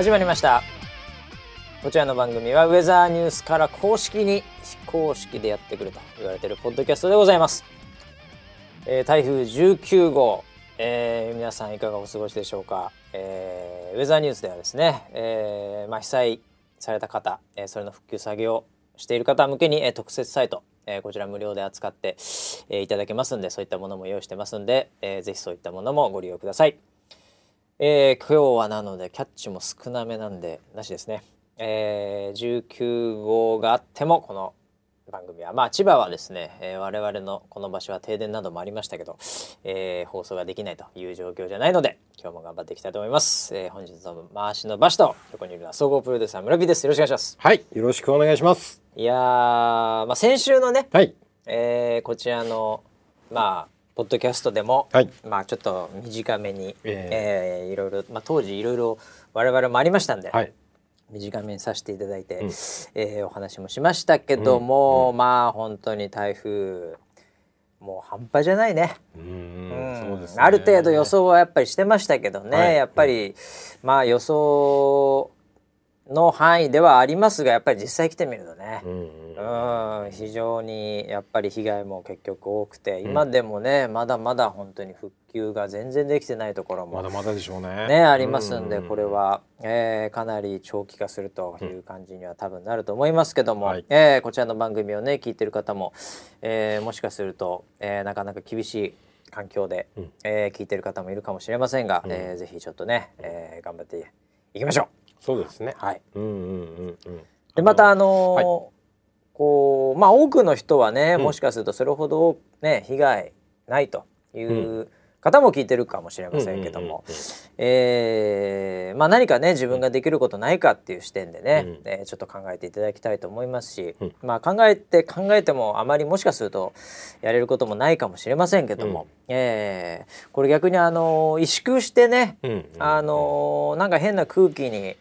始まりました。こちらの番組はウェザーニュースから公式に非公式でやってくると言われているポッドキャストでございます、えー、台風19号、えー、皆さんいかがお過ごしでしょうか、えー、ウェザーニュースではですね、えーまあ、被災された方、えー、それの復旧作業している方向けに、えー、特設サイトえー、こちら無料で扱って、えー、いただけますんでそういったものも用意してますんで、えー、ぜひそういったものもご利用ください。えー、今日はなのでキャッチも少なめなんでなしですね。えー、19号があってもこの番組はまあ千葉はですね、えー、我々のこの場所は停電などもありましたけど、えー、放送ができないという状況じゃないので今日も頑張っていきたいと思います、えー、本日の回しの場所と横にいるのは総合プロデューサー村木です。よろしくお願いします。はいよろしくお願いします。いやまあ先週のね、はい、えー、こちらのまあポッドキャストでも、はい、まあちょっと短めに、えー、えー、いろいろ、まあ、当時いろいろ我々もありましたんで、はい、短めにさせていただいて、うん、えー、お話もしましたけども、うん。うん、まあ本当に台風もう半端じゃないね。うん、ある程度予想はやっぱりしてましたけどね、はい、やっぱり、まあ予想の範囲ではありますがやっぱり実際来てみるとね、うん非常にやっぱり被害も結局多くて、今でもねまだまだ本当に復旧が全然できてないところもまだまだでしょうね。ねありますんで、これは、えー、かなり長期化するという感じには多分なると思いますけども、はい、えー、こちらの番組をね聞いてる方も、えー、もしかすると、えー、なかなか厳しい環境で、うん、えー、聞いてる方もいるかもしれませんが、うん、えー、ぜひちょっとね、えー、頑張っていきましょう。そうですね。はい。うんうんうんうん。でまたあのーはい、こうまあ多くの人はね、もしかするとそれほどね被害ないという方も聞いてるかもしれませんけども、えまあ何かね自分ができることないかっていう視点でね、うん、えー、ちょっと考えていただきたいと思いますし、うん、まあ考えて考えてもあまりもしかするとやれることもないかもしれませんけども、うん、えー、これ逆にあの萎縮してね、うん、あのなんか変な空気に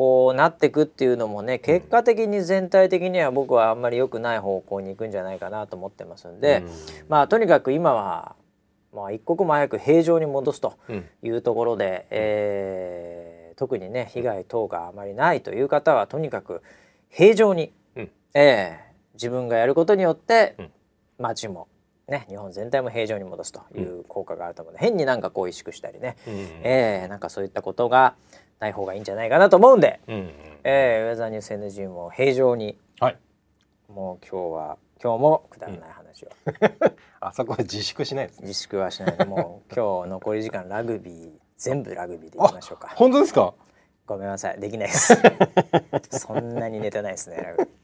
こうなっていくっていうのもね結果的に全体的には僕はあんまり良くない方向に行くんじゃないかなと思ってますんで、まあとにかく今はまあ、一刻も早く平常に戻すというところで、うん、えー、特にね被害等があまりないという方はとにかく平常に、うん、えー、自分がやることによって、うん、町もね、日本全体も平常に戻すという効果があると思うので、変になんかこう萎縮したりね、うん、えー、なんかそういったことがない方がいいんじゃないかなと思うんで、うん、えー、ウェザーニュース NG も平常に、はい、もう今日は今日もくだらない話を、あそこで自粛しないです、ね、自粛はしない。もう今日残り時間ラグビー全部ラグビーでいきましょうか。本当ですか？ごめんなさい。できないです。そんなにネタないですねラグビー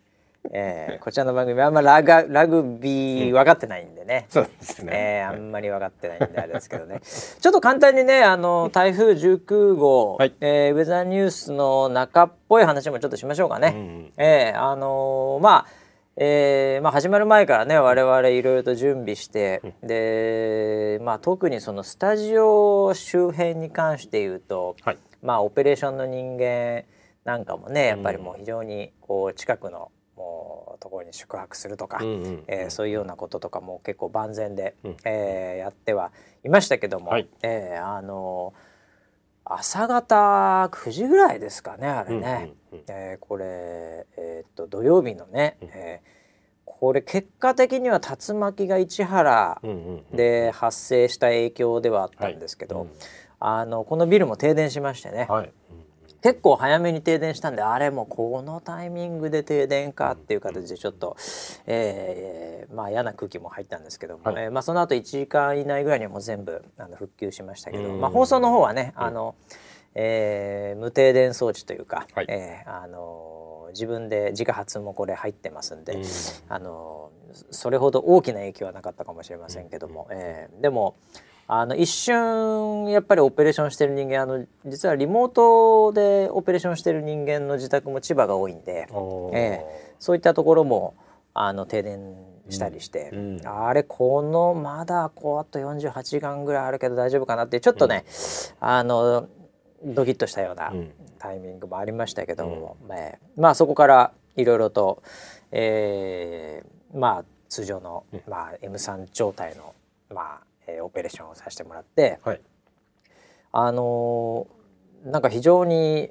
えー、こちらの番組はあんまラガラグビー分かってないんでね、そうですね、えー、あんまり分かってないんであれですけどね。ちょっと簡単にねあの台風19号、はい、えー、ウェザーニュースの中っぽい話もちょっとしましょうかね、うん、えー、あのー、まあえーまあ、始まる前からね我々いろいろと準備して、うん、で、まあ、特にそのスタジオ周辺に関して言うと、はい、まあオペレーションの人間なんかもねやっぱりもう非常にこう近くのもうところに宿泊するとか、うんうん、えー、そういうようなこととかも結構万全で、うん、えー、やってはいましたけども、はい、えー、あの朝方9時ぐらいですかねあれね、うんうんうん、えー、これ、えー、っと土曜日のね、うん、えー、これ結果的には竜巻が市原で発生した影響ではあったんですけど、はい。うん、あのこのビルも停電しましてね、はい結構早めに停電したんであれもこのタイミングで停電かっていう形でちょっと、えー、まあ嫌な空気も入ったんですけども、はい、えー、まあ、その後1時間以内ぐらいにはもう全部あの復旧しましたけど、まあ、放送の方はねあの、えー、無停電装置というか、はい、えー、あの自分で自家発もこれ入ってますんで、あのそれほど大きな影響はなかったかもしれませんけども、えー、でもあの一瞬やっぱりオペレーションしてる人間あの実はリモートでオペレーションしてる人間の自宅も千葉が多いんで、えー、そういったところもあの停電したりして、うんうん、あれこのまだこうあと48時間ぐらいあるけど大丈夫かなってちょっとね、うん、あのドキッとしたようなタイミングもありましたけども、うん、えー、まあそこからいろいろと、えー、まあ通常の、まあ、M3 状態のまあえー、オペレーションをさせてもらって、はい、あのー、なんか非常に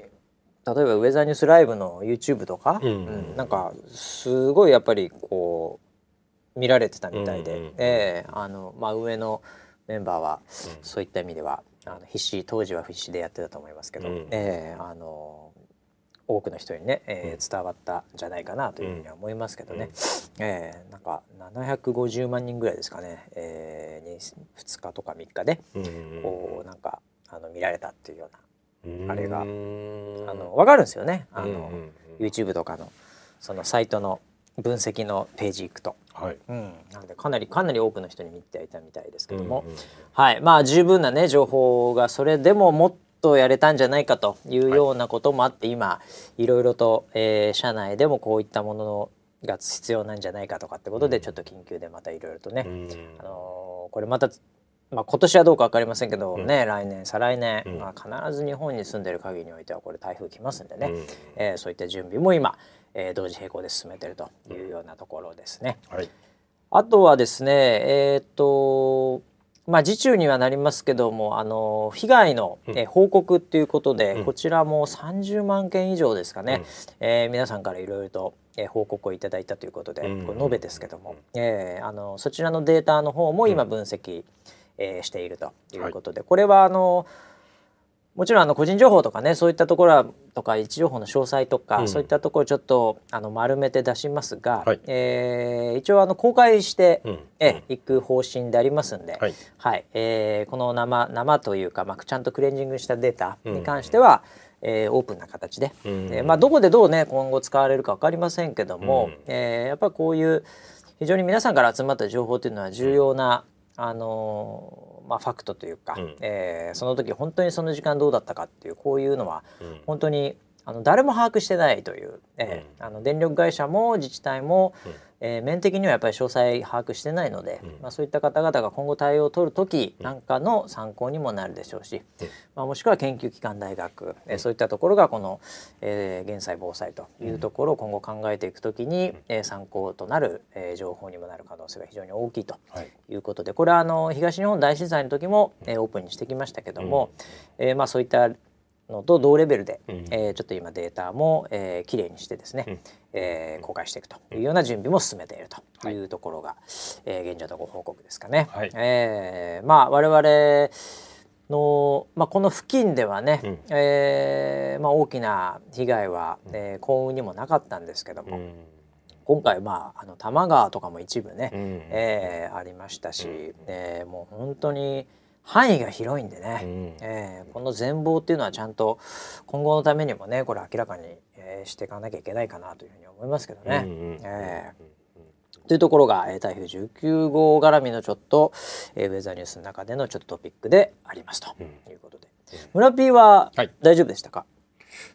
例えばウェザーニュースライブの YouTube とか、うん、うん、なんかすごいやっぱりこう見られてたみたいで、えー、あのまあ、上のメンバーはそういった意味では、あの必死当時は必死でやってたと思いますけど、うん、えー、あの多くの人にね、えー、伝わったんじゃないかなというふうには思いますけどね、うん、えー、なんか750万人ぐらいですかね、えー、2日とか3日で、こうなんかあの見られたっていうようなあれがあの分かるんですよね。あの、YouTube とかのそのサイトの分析のページ行くと。はい、うん、なのでかなりかなり多くの人に見ていたみたいですけども、うんうん、はい。まあ十分なね情報がそれでももっとやれたんじゃないかというようなこともあって、はい、今いろいろと、えー、社内でもこういったものが必要なんじゃないかとかってことでちょっと緊急でまたいろいろとね、うん、あのー、これまたまあ、今年はどうか分かりませんけど、ね、うん、来年再来年、うん、まあ、必ず日本に住んでる限りにおいてはこれ台風来ますんでね、うん、えー、そういった準備も今、えー、同時並行で進めてるというようなところですね。はい、あとはですねえっ、とまあ次中にはなりますけどもあの被害の、え報告っていうことで、こちらも30万件以上ですかね、うん、えー、皆さんからいろいろとえ報告をいただいたということで、これ延べですけども、えー、あのそちらのデータの方も今分析、えー、しているということで、はい、これはあのもちろんあの個人情報とかねそういったところとか位置情報の詳細とか、うん、そういったところちょっとあの丸めて出しますが、はい、えー、一応あの公開してい、うん、えく方針でありますんで、はい、はい、えー、この生生というか、まあ、ちゃんとクレンジングしたデータに関しては、うん、えー、オープンな形で、うん、えー、まあ、どこでどうね今後使われるか分かりませんけども、うん、えー、やっぱりこういう非常に皆さんから集まった情報というのは重要な、あのまあ、ファクトというか、うん、えー、その時本当にその時間どうだったかっていうこういうのは本当にあの誰も把握してないという、えー、あの電力会社も自治体も、うん、えー、面的にはやっぱり詳細把握してないので、うん、まあ、そういった方々が今後対応を取る時なんかの参考にもなるでしょうし、うん、まあ、もしくは研究機関大学、えー、そういったところがこの、えー、減災防災というところを今後考えていく時に、えー、参考となる、えー、情報にもなる可能性が非常に大きいとい。うことで、これはあの東日本大震災の時も、えー、オープンにしてきましたけども、えーまあ、そういったのと同レベルで、うん、えー、ちょっと今データも、えー、きれいにしてですね、うん、えー、公開していくというような準備も進めているとい。うところが、はい、えー、現状のご報告ですかね。はい、えー、まあ我々の、まあ、この付近ではね、うん、えー、まあ、大きな被害は、えー、幸運にもなかったんですけども、うん、今回、まあ、あの多摩川とかも一部ね、うん、えー、ありましたし、うん、えー、もう本当に。範囲が広いんでね、うん、えー、この全貌っていうのはちゃんと今後のためにもねこれ明らかに、えー、していかなきゃいけないかなというふうに思いますけどね。えというところが、えー、台風19号絡みのちょっと、えー、ウェザーニュースの中でのちょっとトピックでありますと。いうことで、うん、村 P は大丈夫でしたか？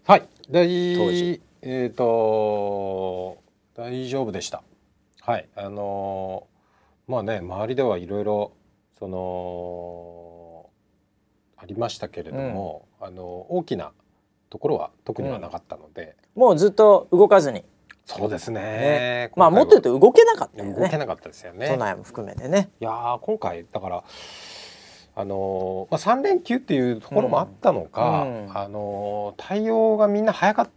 はい。大当時。えっ、ー、と大丈夫でした。はい。あのー、まあね周りではいろいろそのありましたけれども、うん、あの大きなところは特にはなかったので、うん、もうずっと動かずに。そうですね、ね、まあもっと言うと動けなかったよね。動けなかったですよね。都内も含めてね。いや今回だからあのまあ、3連休っていうところもあったのか、うん、あの対応がみんな早かっ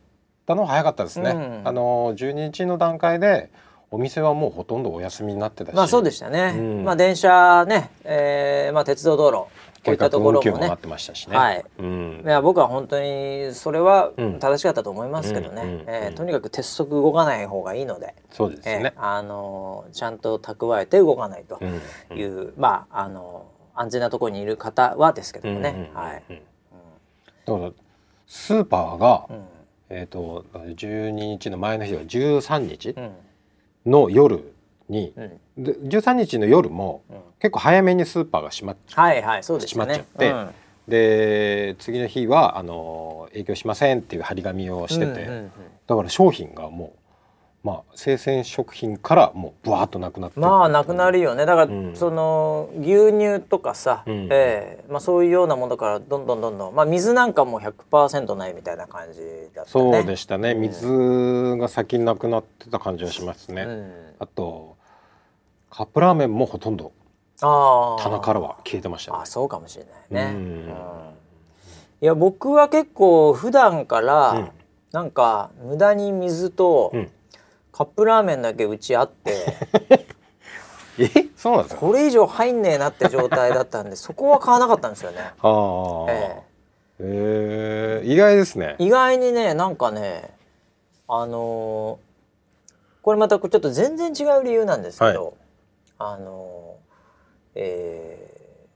たのは早かったですね。うん、あの12日の段階でお店はもうほとんどお休みになってたし。まあそうでしたね、うん、まあ電車ね、えー、まあ鉄道道路こういったところもね。もってましたしね、はい。うん、いや僕は本当にそれは正しかったと思いますけどね、とにかく鉄則動かない方がいいので。そうですね、えー、あのちゃんと蓄えて動かないと。いう、まああの安全なところにいる方はですけどもね、はい、だからスーパーが、えっ、ー、と12日の前の日は13日、うんの夜に、うん、で13日の夜も、結構早めにスーパーが閉まっ,、はいはいそうで閉まっちゃって、うん、で次の日はあの営業しませんっていう張り紙をしてて、うんうんうん、だから商品がもうまあ、生鮮食品からもうぶわっとなくなってまあなくなるよね。だから、うん、その牛乳とかさ、うん、えー、まあ、そういうようなものからどんどんどんどん、まあ、水なんかも100%ないみたいな感じだったね。そうでしたね。水が先になくなってた感じはしますね、うん、あとカップラーメンもほとんど棚からは消えてましたね。あそうかもしれないね、いや僕は結構普段から、なんか無駄に水とカップラーメンだけうちあって。え？そうなんですか？これ以上入んねえなって状態だったんでそこは買わなかったんですよね。ああ、ええ。ー、意外ですね。意外にねなんかねあのー、これまたちょっと全然違う理由なんですけど、はい、あのー、えー、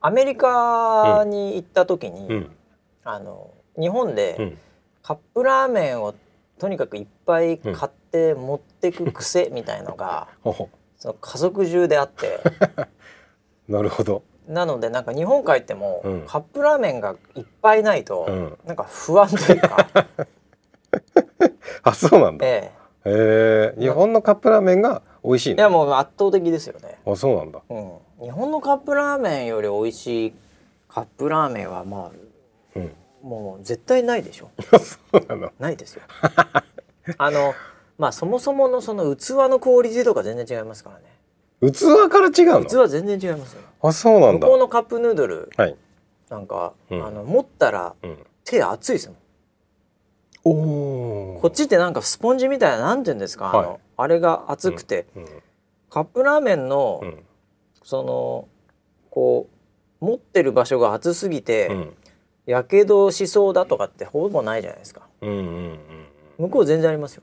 アメリカに行った時に、うん、あの日本でカップラーメンをとにかくいっぱい買って持ってく癖みたいのが、うん、その家族中であって。なるほど。なのでなんか日本帰っても、うん、カップラーメンがいっぱいないと、うん、なんか不安というか。あそうなんだ。ええ。え。ー、日本のカップラーメンが美味しい、ね、いやもう圧倒的ですよね。あそうなんだ、うん、日本のカップラーメンより美味しいカップラーメンはまあ、うん、もう絶対ないでしょ。そうなの。ないですよ。あのまあそもそものその器のクオリティとか全然違いますからね。器から違うの？器全然違いますよ。あそうなんだ。向こうのカップヌードル、はい、なんか、うん、あの持ったら、うん、手熱いですもん。おこっちってなんかスポンジみたいななんていうんですか、はい、あのあれが熱くて、うん、カップラーメンの、そのこう持ってる場所が熱すぎてやけどしそうだとかってほぼないじゃないですか、うんうんうん、向こう全然ありますよ、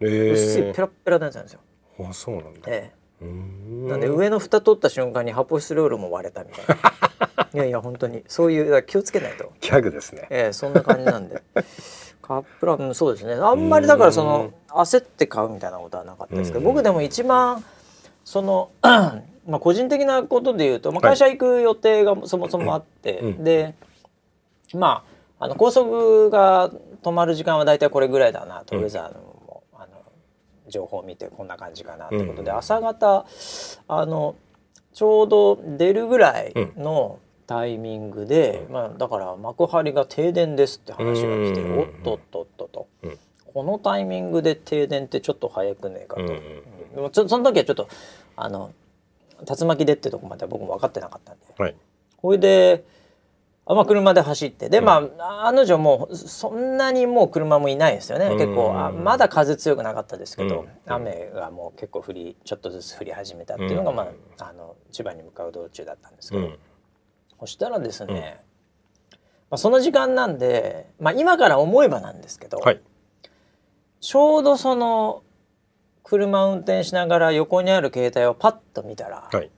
えー、薄いペラペラなやつなんですよ。あそうなんだ、ええ。なんで上の蓋取った瞬間に発泡スチロールも割れたみたいな。いやいや本当に。そういう気をつけないと。ギャグですね。ええそんな感じなんで。カップラーメンそうですね。あんまりだからその焦って買うみたいなことはなかったですけど僕でも一番その まあ個人的なことで言うと、まあ、会社行く予定がそもそもあって、はい、でまああの高速が止まる時間は大体これぐらいだなと、ウェザーの情報を見てこんな感じかなってことで、うん、朝方あのちょうど出るぐらいのタイミングで、うん、まあ、だから幕張が停電ですって話が来て、うん、おっとっとっとと、このタイミングで停電ってちょっと早くねえかと、うん、その時はちょっとあの竜巻でってとこまでは僕も分かってなかったんで、はい、これであまあ、車で走って。で、まあ案の定もうそんなにもう車もいないですよね。結構あまだ風強くなかったですけど、雨がもう結構降りちょっとずつ降り始めたっていうのが、まあ、あの千葉に向かう道中だったんですけど、そしたらですね、まあ、その時間なんで、まあ、今から思えばなんですけど、はい、ちょうどその車運転しながら横にある携帯をパッと見たら、はい、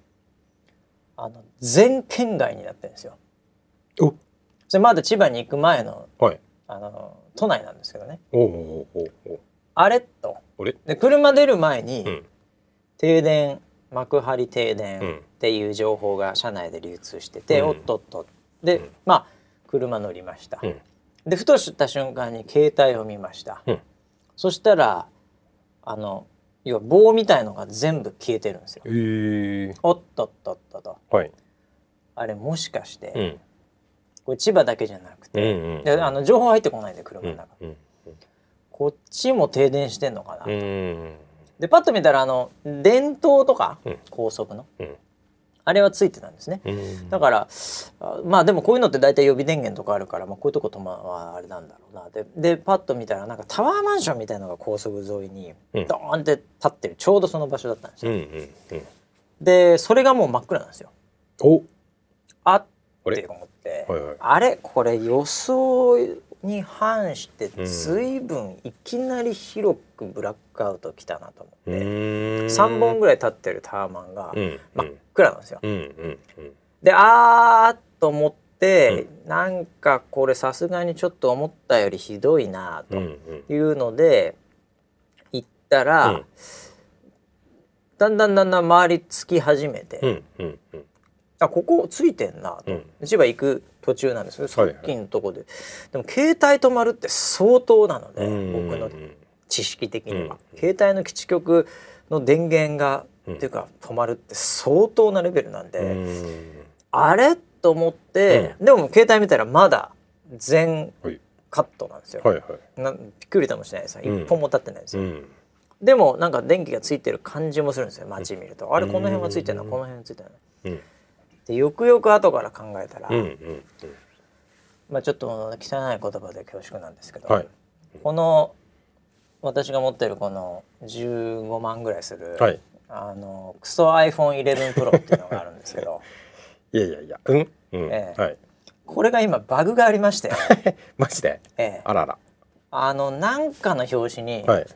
あの全県外になってるんですよ。お。それまだ千葉に行く前の,、はい、あの都内なんですけどね。おおおおあれと。で車出る前に、うん、停電幕張停電っていう情報が車内で流通してて、うん、おっとっと。で、うん、まあ車乗りました、でふとした瞬間に携帯を見ました、そしたらあの要は棒みたいのが全部消えてるんですよ。えー、おっとっとっとと、はい、あれもしかして、これ千葉だけじゃなくて、うんうん、であの情報入ってこないんで車の中、うんうん、こっちも停電してんのかなと、うん、でパッと見たらあの電灯とか、高速の、あれはついてたんですね、だからまあでもこういうのって大体予備電源とかあるから、まあ、こういうとことまああれなんだろうな。ででパッと見たらなんかタワーマンションみたいのが高速沿いにドーンって立ってるちょうどその場所だったんですよ、でそれがもう真っ暗なんですよ。お。あって思って、はいはい、あれこれ予想に反して随分いきなり広くブラックアウトきたなと思って、うん、3本ぐらい立ってるタワマンが真っ暗なんですよ。であーと思って、うん、なんかこれさすがにちょっと思ったよりひどいなというので行ったら、うん、だんだんだんだん周りつき始めて、あここついてんな。と、うん、千葉行く途中なんですけどさっきのとこで、はいはい、でも携帯止まるって相当なので、僕の知識的には、携帯の基地局の電源が、っていうか止まるって相当なレベルなんで、あれ？と思って、でも携帯見たらまだ全カットなんですよ、はいはい、なびっくりかもしれないです一本も立ってないですよ、でもなんか電気がついてる感じもするんですよ。街見ると、あれこの辺はついてるの？この辺はついてるの、でよくよく後から考えたら、うんうんうん、まあちょっと汚い言葉で恐縮なんですけど、はい。この私が持ってるこの15万ぐらいする、はい、あのクソ iPhone11 Pro っていうのがあるんですけど いやいやいやうん、うんええ。はい、これが今バグがありまして。マジで、ええ、あらら。あのなんかの表紙に、はい、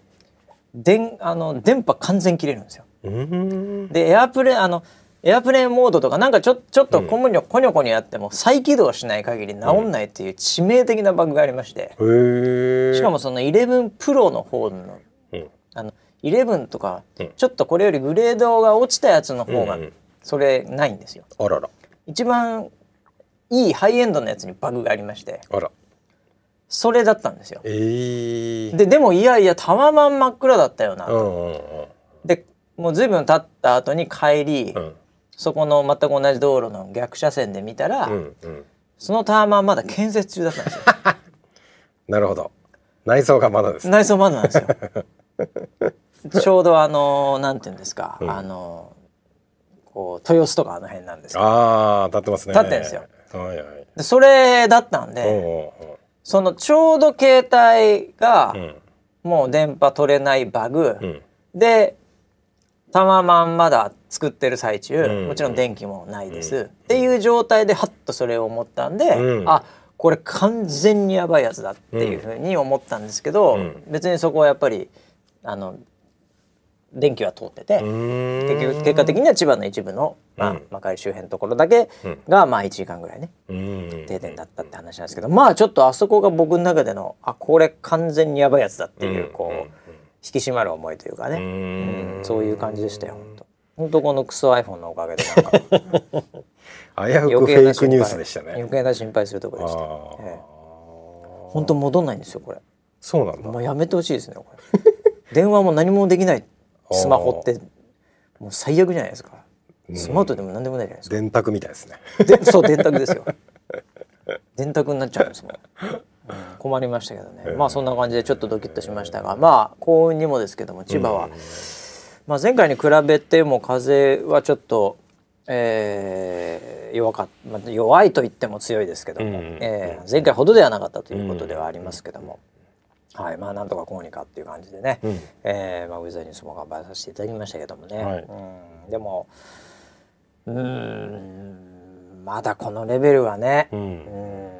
電あの電波完全切れるんですよ。でエアプレあのエアプレーンモードとかなんかちょちょっとコムニョ、うん、コニョコニョやっても再起動しない限り治んないっていう致命的なバグがありまして、うん、しかもその11プロの方の、うん、あの11とか、ちょっとこれよりグレードが落ちたやつの方がそれないんですよ。あらら。一番いいハイエンドのやつにバグがありまして。あら。それだったんですよ。えー、ででもいやいやたままん真っ暗だったよな、うんうんうん、でもう随分経った後に帰り、うん、そこの全く同じ道路の逆車線で見たら、うんうん、そのタワマンまだ建設中だったんですよ。なるほど。内装がまだです、内装まだなんですよ。ちょうどあのなんていうんですか、うん、あのこう豊洲とかあの辺なんですけどああ立ってますね。立ってんですよ。はいはい、でそれだったんで、そのちょうど携帯がもう電波取れないバグ、うん、でタワマンまだ作ってる最中、うん、もちろん電気もないです、うん、っていう状態でハッとそれを思ったんで、うん、あこれ完全にやばいやつだっていうふうに思ったんですけど、別にそこはやっぱりあの電気は通ってて結局結果的には千葉の一部の、まあ、幕張周辺のところだけが、まあ1時間ぐらいね停電だったって話なんですけどまあちょっとあそこが僕の中でのあこれ完全にやばいやつだっていうこう引き締まる思いというかね。うん。そういう感じでしたよ本当。本当このクソ iPhone のおかげでな。ん か危うくフェイクニュースでしたね。余計な心配するところでした、ええ、本当戻んないんですよこれ。そうなんだ。もうやめてほしいですねこれ。電話も何もできない。スマホってもう最悪じゃないですか、スマートでも何でもないじゃないですか。電卓みたいですね。でそう電卓ですよ。電卓になっちゃうんですもん、うん、困りましたけどね、まあそんな感じでちょっとドキッとしましたがまあ幸運にもですけども千葉は、まあ、前回に比べても風はちょっとえー、弱かまあ、弱いと言っても強いですけども、えー、前回ほどではなかったということではありますけども、はい。まあなんとかこうにかっていう感じでね、うん、えー、まあ、ウェザーニュースも頑張らさせていただきましたけどもね、はい、うん、でもうんまだこのレベルはね、うん、うん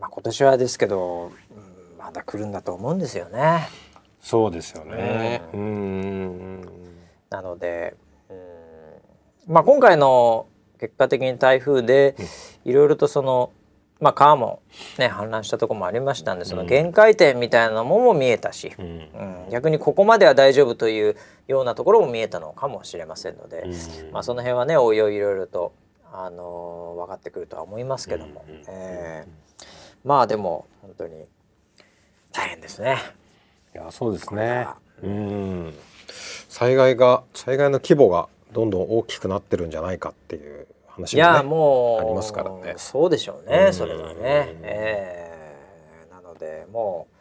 まあ、今年はですけど、うん、まだ来るんだと思うんですよね。そうですよね、うん、なのでうん、まあ、今回の結果的に台風でいろいろとそのまあ、川も、ね、氾濫したとこもありましたんでその限界点みたいなものも見えたし、うん、うん、逆にここまでは大丈夫というようなところも見えたのかもしれませんので、うん、まあ、その辺はねおいおいいろいろと、あのー、分かってくるとは思いますけども、うん、えー、まあでも本当に大変ですね。いやそうですね。うん。災害が災害の規模がどんどん大きくなってるんじゃないかっていう話も、ね、いやもうありますからね。そうでしょうねそれはね、えー、なのでもう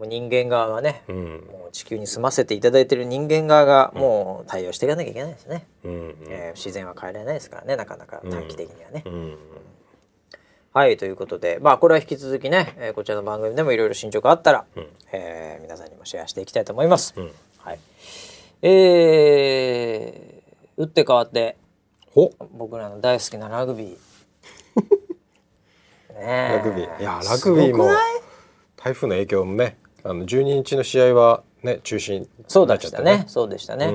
もう人間側がね、うん、もう地球に住ませていただいている人間側がもう対応していかなきゃいけないですね、うん、えー、自然は変えられないですからねなかなか短期的にはね、うん、はいということでまあこれは引き続きね、えー、こちらの番組でもいろいろ進捗あったら、うん、えー、皆さんにもシェアしていきたいと思います、はい。えー、打って変わって僕らの大好きなラグビー。ねラグビー。いやラグビーも台風の影響もねあの12日の試合はね中止、ね、そうでしたね。そうでしたね、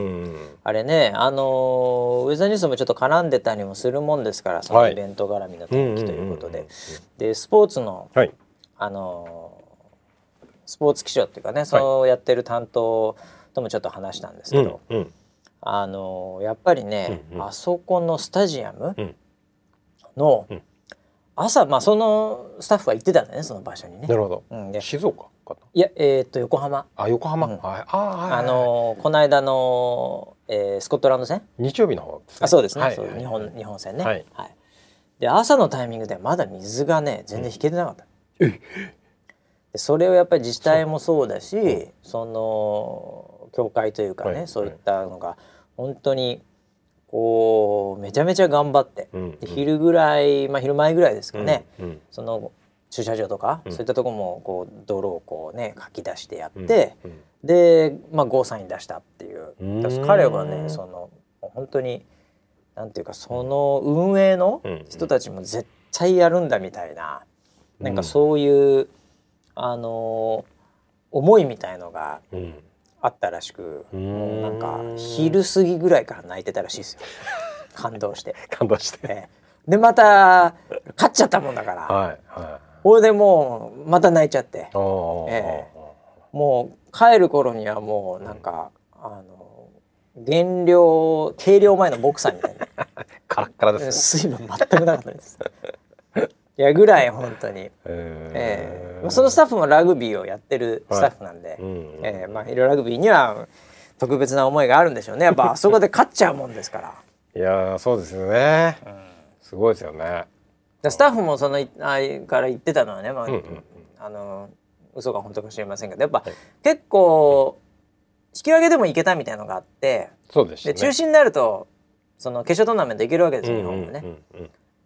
あれねあのー、ウェザーニュースもちょっと絡んでたりもするもんですからそのイベント絡みの天気ということで、でスポーツの、はい、あのー、スポーツ気象っていうかねそうやってる担当ともちょっと話したんですけど、うんうん。あのやっぱりね、うんうん、あそこのスタジアムの、朝まあそのスタッフは行ってたんだねその場所にね。なるほど。うん、で静岡？かいやえー、っと横浜。あ横浜？うん、はい。ああ、はい、あのこの間の、えー、スコットランド戦。日曜日の方、ね、あそうですね。はい、そう日本日本戦ね。はい。はい、で朝のタイミングでまだ水がね全然引けてなかった。うん、でそれをやっぱり自治体もそうだしその教会というかね、そういったのが。本当にこうめちゃめちゃ頑張って、うん、で昼ぐらい、まあ、昼前ぐらいですかね、うん、その駐車場とか、そういったとこもこう泥をこうねかき出してやって、で、まあ、ゴーサイン出したっていう。彼はねその本当になんていうかその運営の人たちも絶対やるんだみたいな、うん、なん。かそういう、あの思いみたいのがあったらしく、うん、もうなんか昼過ぎぐらいから泣いてたらしいですよ。感動して。感動して、ええ、でまた勝っちゃったもんだから、はいはい、これでもうまた泣いちゃって、ええ、もう帰る頃にはもうなんか、あの減量計量前のボクサーみたいな。カラッカラです水分全くなかったです。いやぐらい本当に、えー、そのスタッフもラグビーをやってるスタッフなんで、はいうんえー、まあ、いろラグビーには特別な思いがあるんでしょうね。やっぱあそこで勝っちゃうもんですから。いやそうですよね、うん、すごいですよねスタッフもそのあから言ってたのはね、まあ、うんうんうん、あの嘘が本当か知りませんけどやっぱ、はい、結構引き分けでもいけたみたいのがあってそうです、ね、で中心になるとその決勝トーナメントいけるわけですよ、日本もね。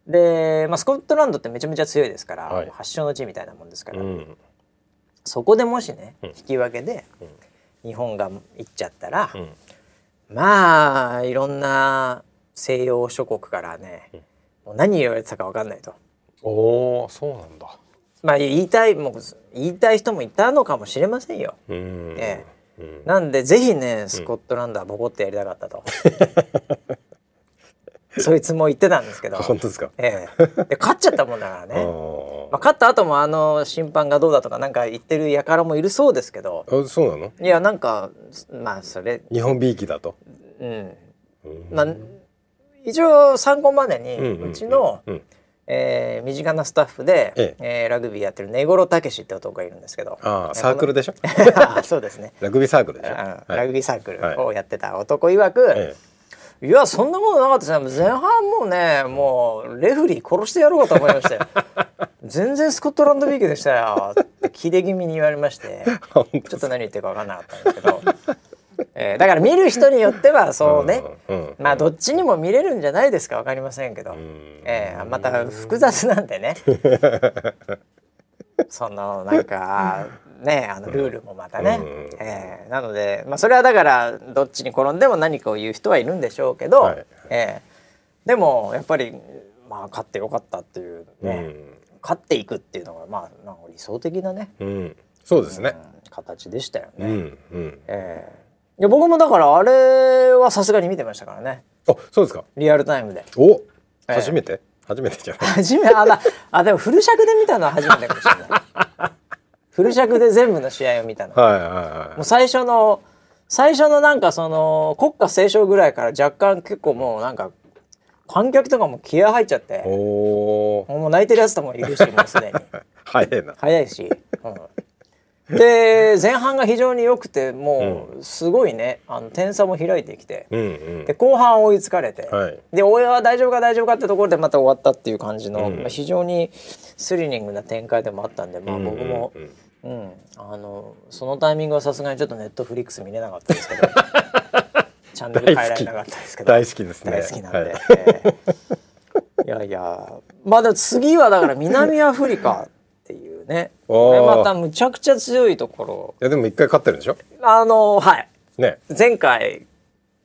で、まあ、スコットランドってめちゃめちゃ強いですから、はい、発祥の地みたいなもんですから、うん、そこでもしね引き分けで日本が行っちゃったら、うん、まあいろんな西洋諸国からね、もう何言われてたか分かんないと。おおそうなんだ。まあ言いたいもう言いたい人もいたのかもしれませんよ。ええ、なんでぜひねスコットランドはボコってやりたかったと。そいつも言ってたんですけど。本当ですか、ええ、で勝っちゃったもんだからね。まあ、勝った後もあの審判がどうだとかなんか言ってる輩もいるそうですけど。あそうなの？いやなんかまあそれ日本びいきだと。うん、まあ一応参考までにうちの、うん。えー、身近なスタッフで、ええ。えー、ラグビーやってる根室武史って男がいるんですけど。あサークルでしょ？そうですね。ラグビーサークルでしょ、ラグビーサークルをやってた男曰く、ええ。いやそんなことなかったですね。前半もうねもうレフリー殺してやろうかと思いましたよ。全然スコットランドビークでしたよ。ってキレ気味に言われまして。ちょっと何言ってるか分かんなかったんですけど、えー、だから見る人によってはそうね、うん。うん、まあどっちにも見れるんじゃないですか分かりませんけど、えー、また複雑なんでね。そのなんかねあのルールもまたね、うん、えー、なので、まあ、それはだからどっちに転んでも何かを言う人はいるんでしょうけど、はい、えー、でもやっぱり、まあ、勝ってよかったっていうね、うん、勝っていくっていうのが、まあ、なんか理想的なね、うん、そうですね、形でしたよね。うん。うん。えー、いや僕もだからあれはさすがに見てましたからね。あそうですか。リアルタイムで。お初めて、えー、初めてじゃない。初めああでもフル尺で見たのは初めてかもしれない。フル尺で全部の試合を見たの。はいはいはい。もう最初の最初のなんかその国歌斉唱ぐらいから若干結構もうなんか観客とかも気合入っちゃって。もう泣いてるやつともいるしもうすでに。早いな。早いし、うん、で前半が非常に良くてもうすごいねあの点差も開いてきて、うんうん、で後半追いつかれて、はい、で親は大丈夫か大丈夫かってところでまた終わったっていう感じの、うん、まあ、非常にスリリングな展開でもあったんで、まあ、僕も、うんうん。あのそのタイミングはさすがにちょっとネットフリックス見れなかったですけど。チャンネル変えられなかったですけど。大好き。ですね。大好きなんで、はい、えー、いやいや。まあでも次はだから南アフリカね。これまたむちゃくちゃ強いところ。いやでも一回勝ってるんでしょ？あのはい、ね、前回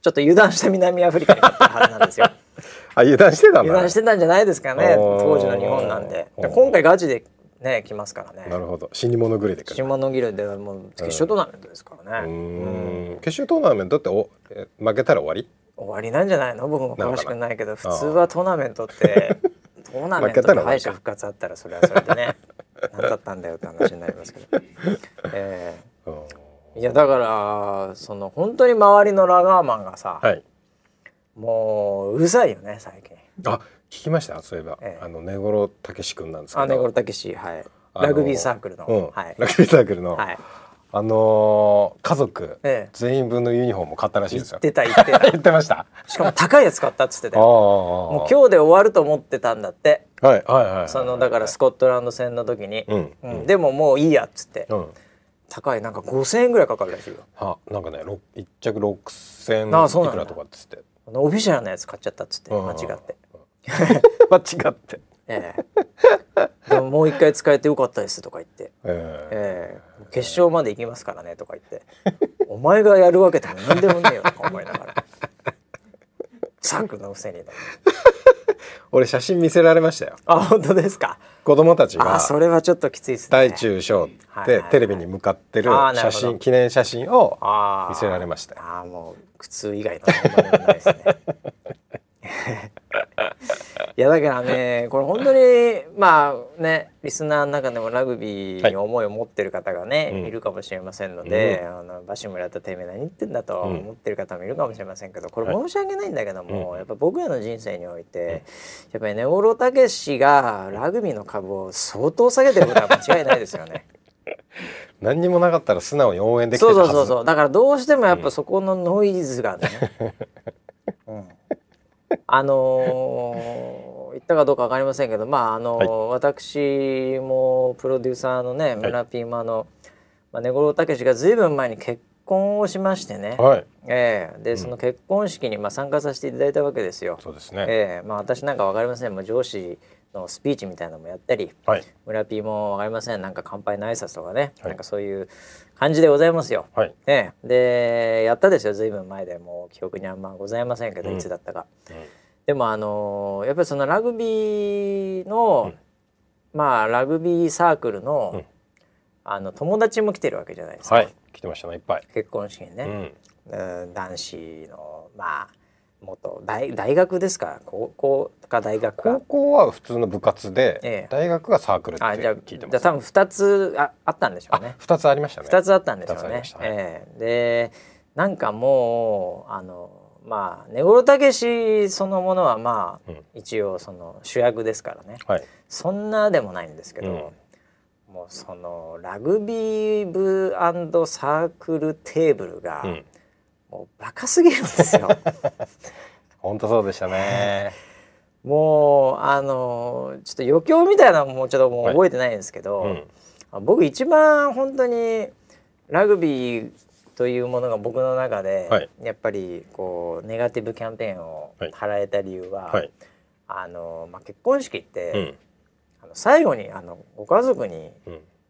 ちょっと油断した南アフリカに勝ったはずなんですよ。あ油断してたんだ。油断してたんじゃないですかね。当時の日本なんで。今回ガチでね来ますからね。なるほど死に物狂いで死に物狂いでもう決勝トーナメントですからね、うん、決勝トーナメントってお負けたら終わり？終わりなんじゃないの？僕も詳しくないけど普通はトーナメントって トーナメントで敗者復活あったらそれはそれでね。何だったんだよって話になりますけど、えー、いやだからその本当に周りのラガーマンがさ、はい、もううるさいよね最近。あ聞きました？そういえば、ええ、あの根室武史君なんですけど。根室武史はい。ラグビーサークルの、うん。はい、ラグビーサークルの、はい、あのー、家族、ええ、全員分のユニフォーム買ったらしいですよ。言ってた言ってた。言 ってました。しかも高いやつ買ったっつってたよ。もう今日で終わると思ってたんだって。はいはいはい、そのだからスコットランド戦の時に、うんうん、でももういいやっつって。うん高いなんか五千円ぐらいかかるらしいよ。はなんかね一着六千いくらとかっつって。オフィシャルなやつ買っちゃったっつって間違って。間違って。ええ。でももう一回使えてよかったですとか言って、えー、えー、決勝まで行きますからねとか言って。お前がやるわけでも何でもねえよとか思いながら。サークルのくせに俺写真見せられましたよ。あ本当ですか？子供たちが。それはちょっときついですね。大中小でテレビに向かってる写真記念写真を見せられましたああもう苦痛以外の問題ないですねいやだからねこれ本当にまあねリスナーの中でもラグビーに思いを持ってる方がね、はい、いるかもしれませんので、うん、あのバシムラとてめえ何言ってんだと思ってる方もいるかもしれませんけどこれ申し訳ないんだけども、はい、やっぱ僕らの人生において、やっぱり根室武がラグビーの株を相当下げてることは間違いないですよね。何にもなかったら素直に応援できてるそうそうそうそう。だからどうしてもやっぱそこのノイズがね、うんあのー、言ったかどうか分かりませんけどまああのーはい、私もプロデューサーのね村ピーマの、まあ、根室武がずいぶん前に結婚をしましてね、はい、えー、でその結婚式にまあ参加させていただいたわけですよ。そうですね、えーまあ、私なんか分かりません。もう上司のスピーチみたいなのもやったり、はい、村ピーも分かりません。なんか乾杯の挨拶とかね、はい、なんかそういう感じでございますよ。はい、ね、でやったですよ。ずいぶん前でもう記憶にあんまございませんけど、いつだったか。うん。でもあのやっぱりそのラグビーの、うん、まあラグビーサークルの、うん、あの友達も来てるわけじゃないですか。はい、来てましたねいっぱい。結婚式にね、うん、男子のまあ元大大学ですか？高校か大学高校は普通の部活で、ええ、大学がサークルって聞いてます。じゃあ多分二つああったんでしょうね。二つありましたね。二つあったんでしょうね。ええ。でなんかもうあのまあ根室武そのものはまあ、うん、一応その主役ですからね、はい、そんなでもないんですけど、うん、もうそのラグビー部サークルテーブルが、うん、もうバカすぎるんですよ。本当そうでしたね。もうあのちょっと余興みたいなのもちょっともう覚えてないんですけど、はい。僕一番本当にラグビーというものが僕の中で、はい、やっぱりこうネガティブキャンペーンを払えた理由は、はい、あのまあ、結婚式って、うん、あの最後にあのご家族に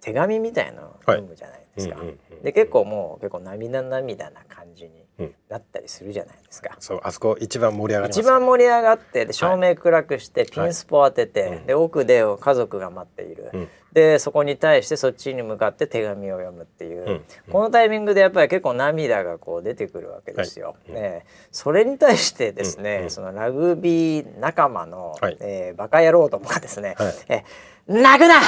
手紙みたいなのを読むじゃないですか。で結構もう結構涙涙な感じになったりするじゃないですか。うん、そうあそこ一番盛り上が一番盛り上がってで照明暗くしてピンスポ当てて、はい、で奥で家族が待っている、うん、でそこに対してそっちに向かって手紙を読むっていう、うん、このタイミングでやっぱり結構涙がこう出てくるわけですよ。はい、ね、それに対してですね、うん、そのラグビー仲間の、はい、えー、バカ野郎どもがですね、はい、え泣くな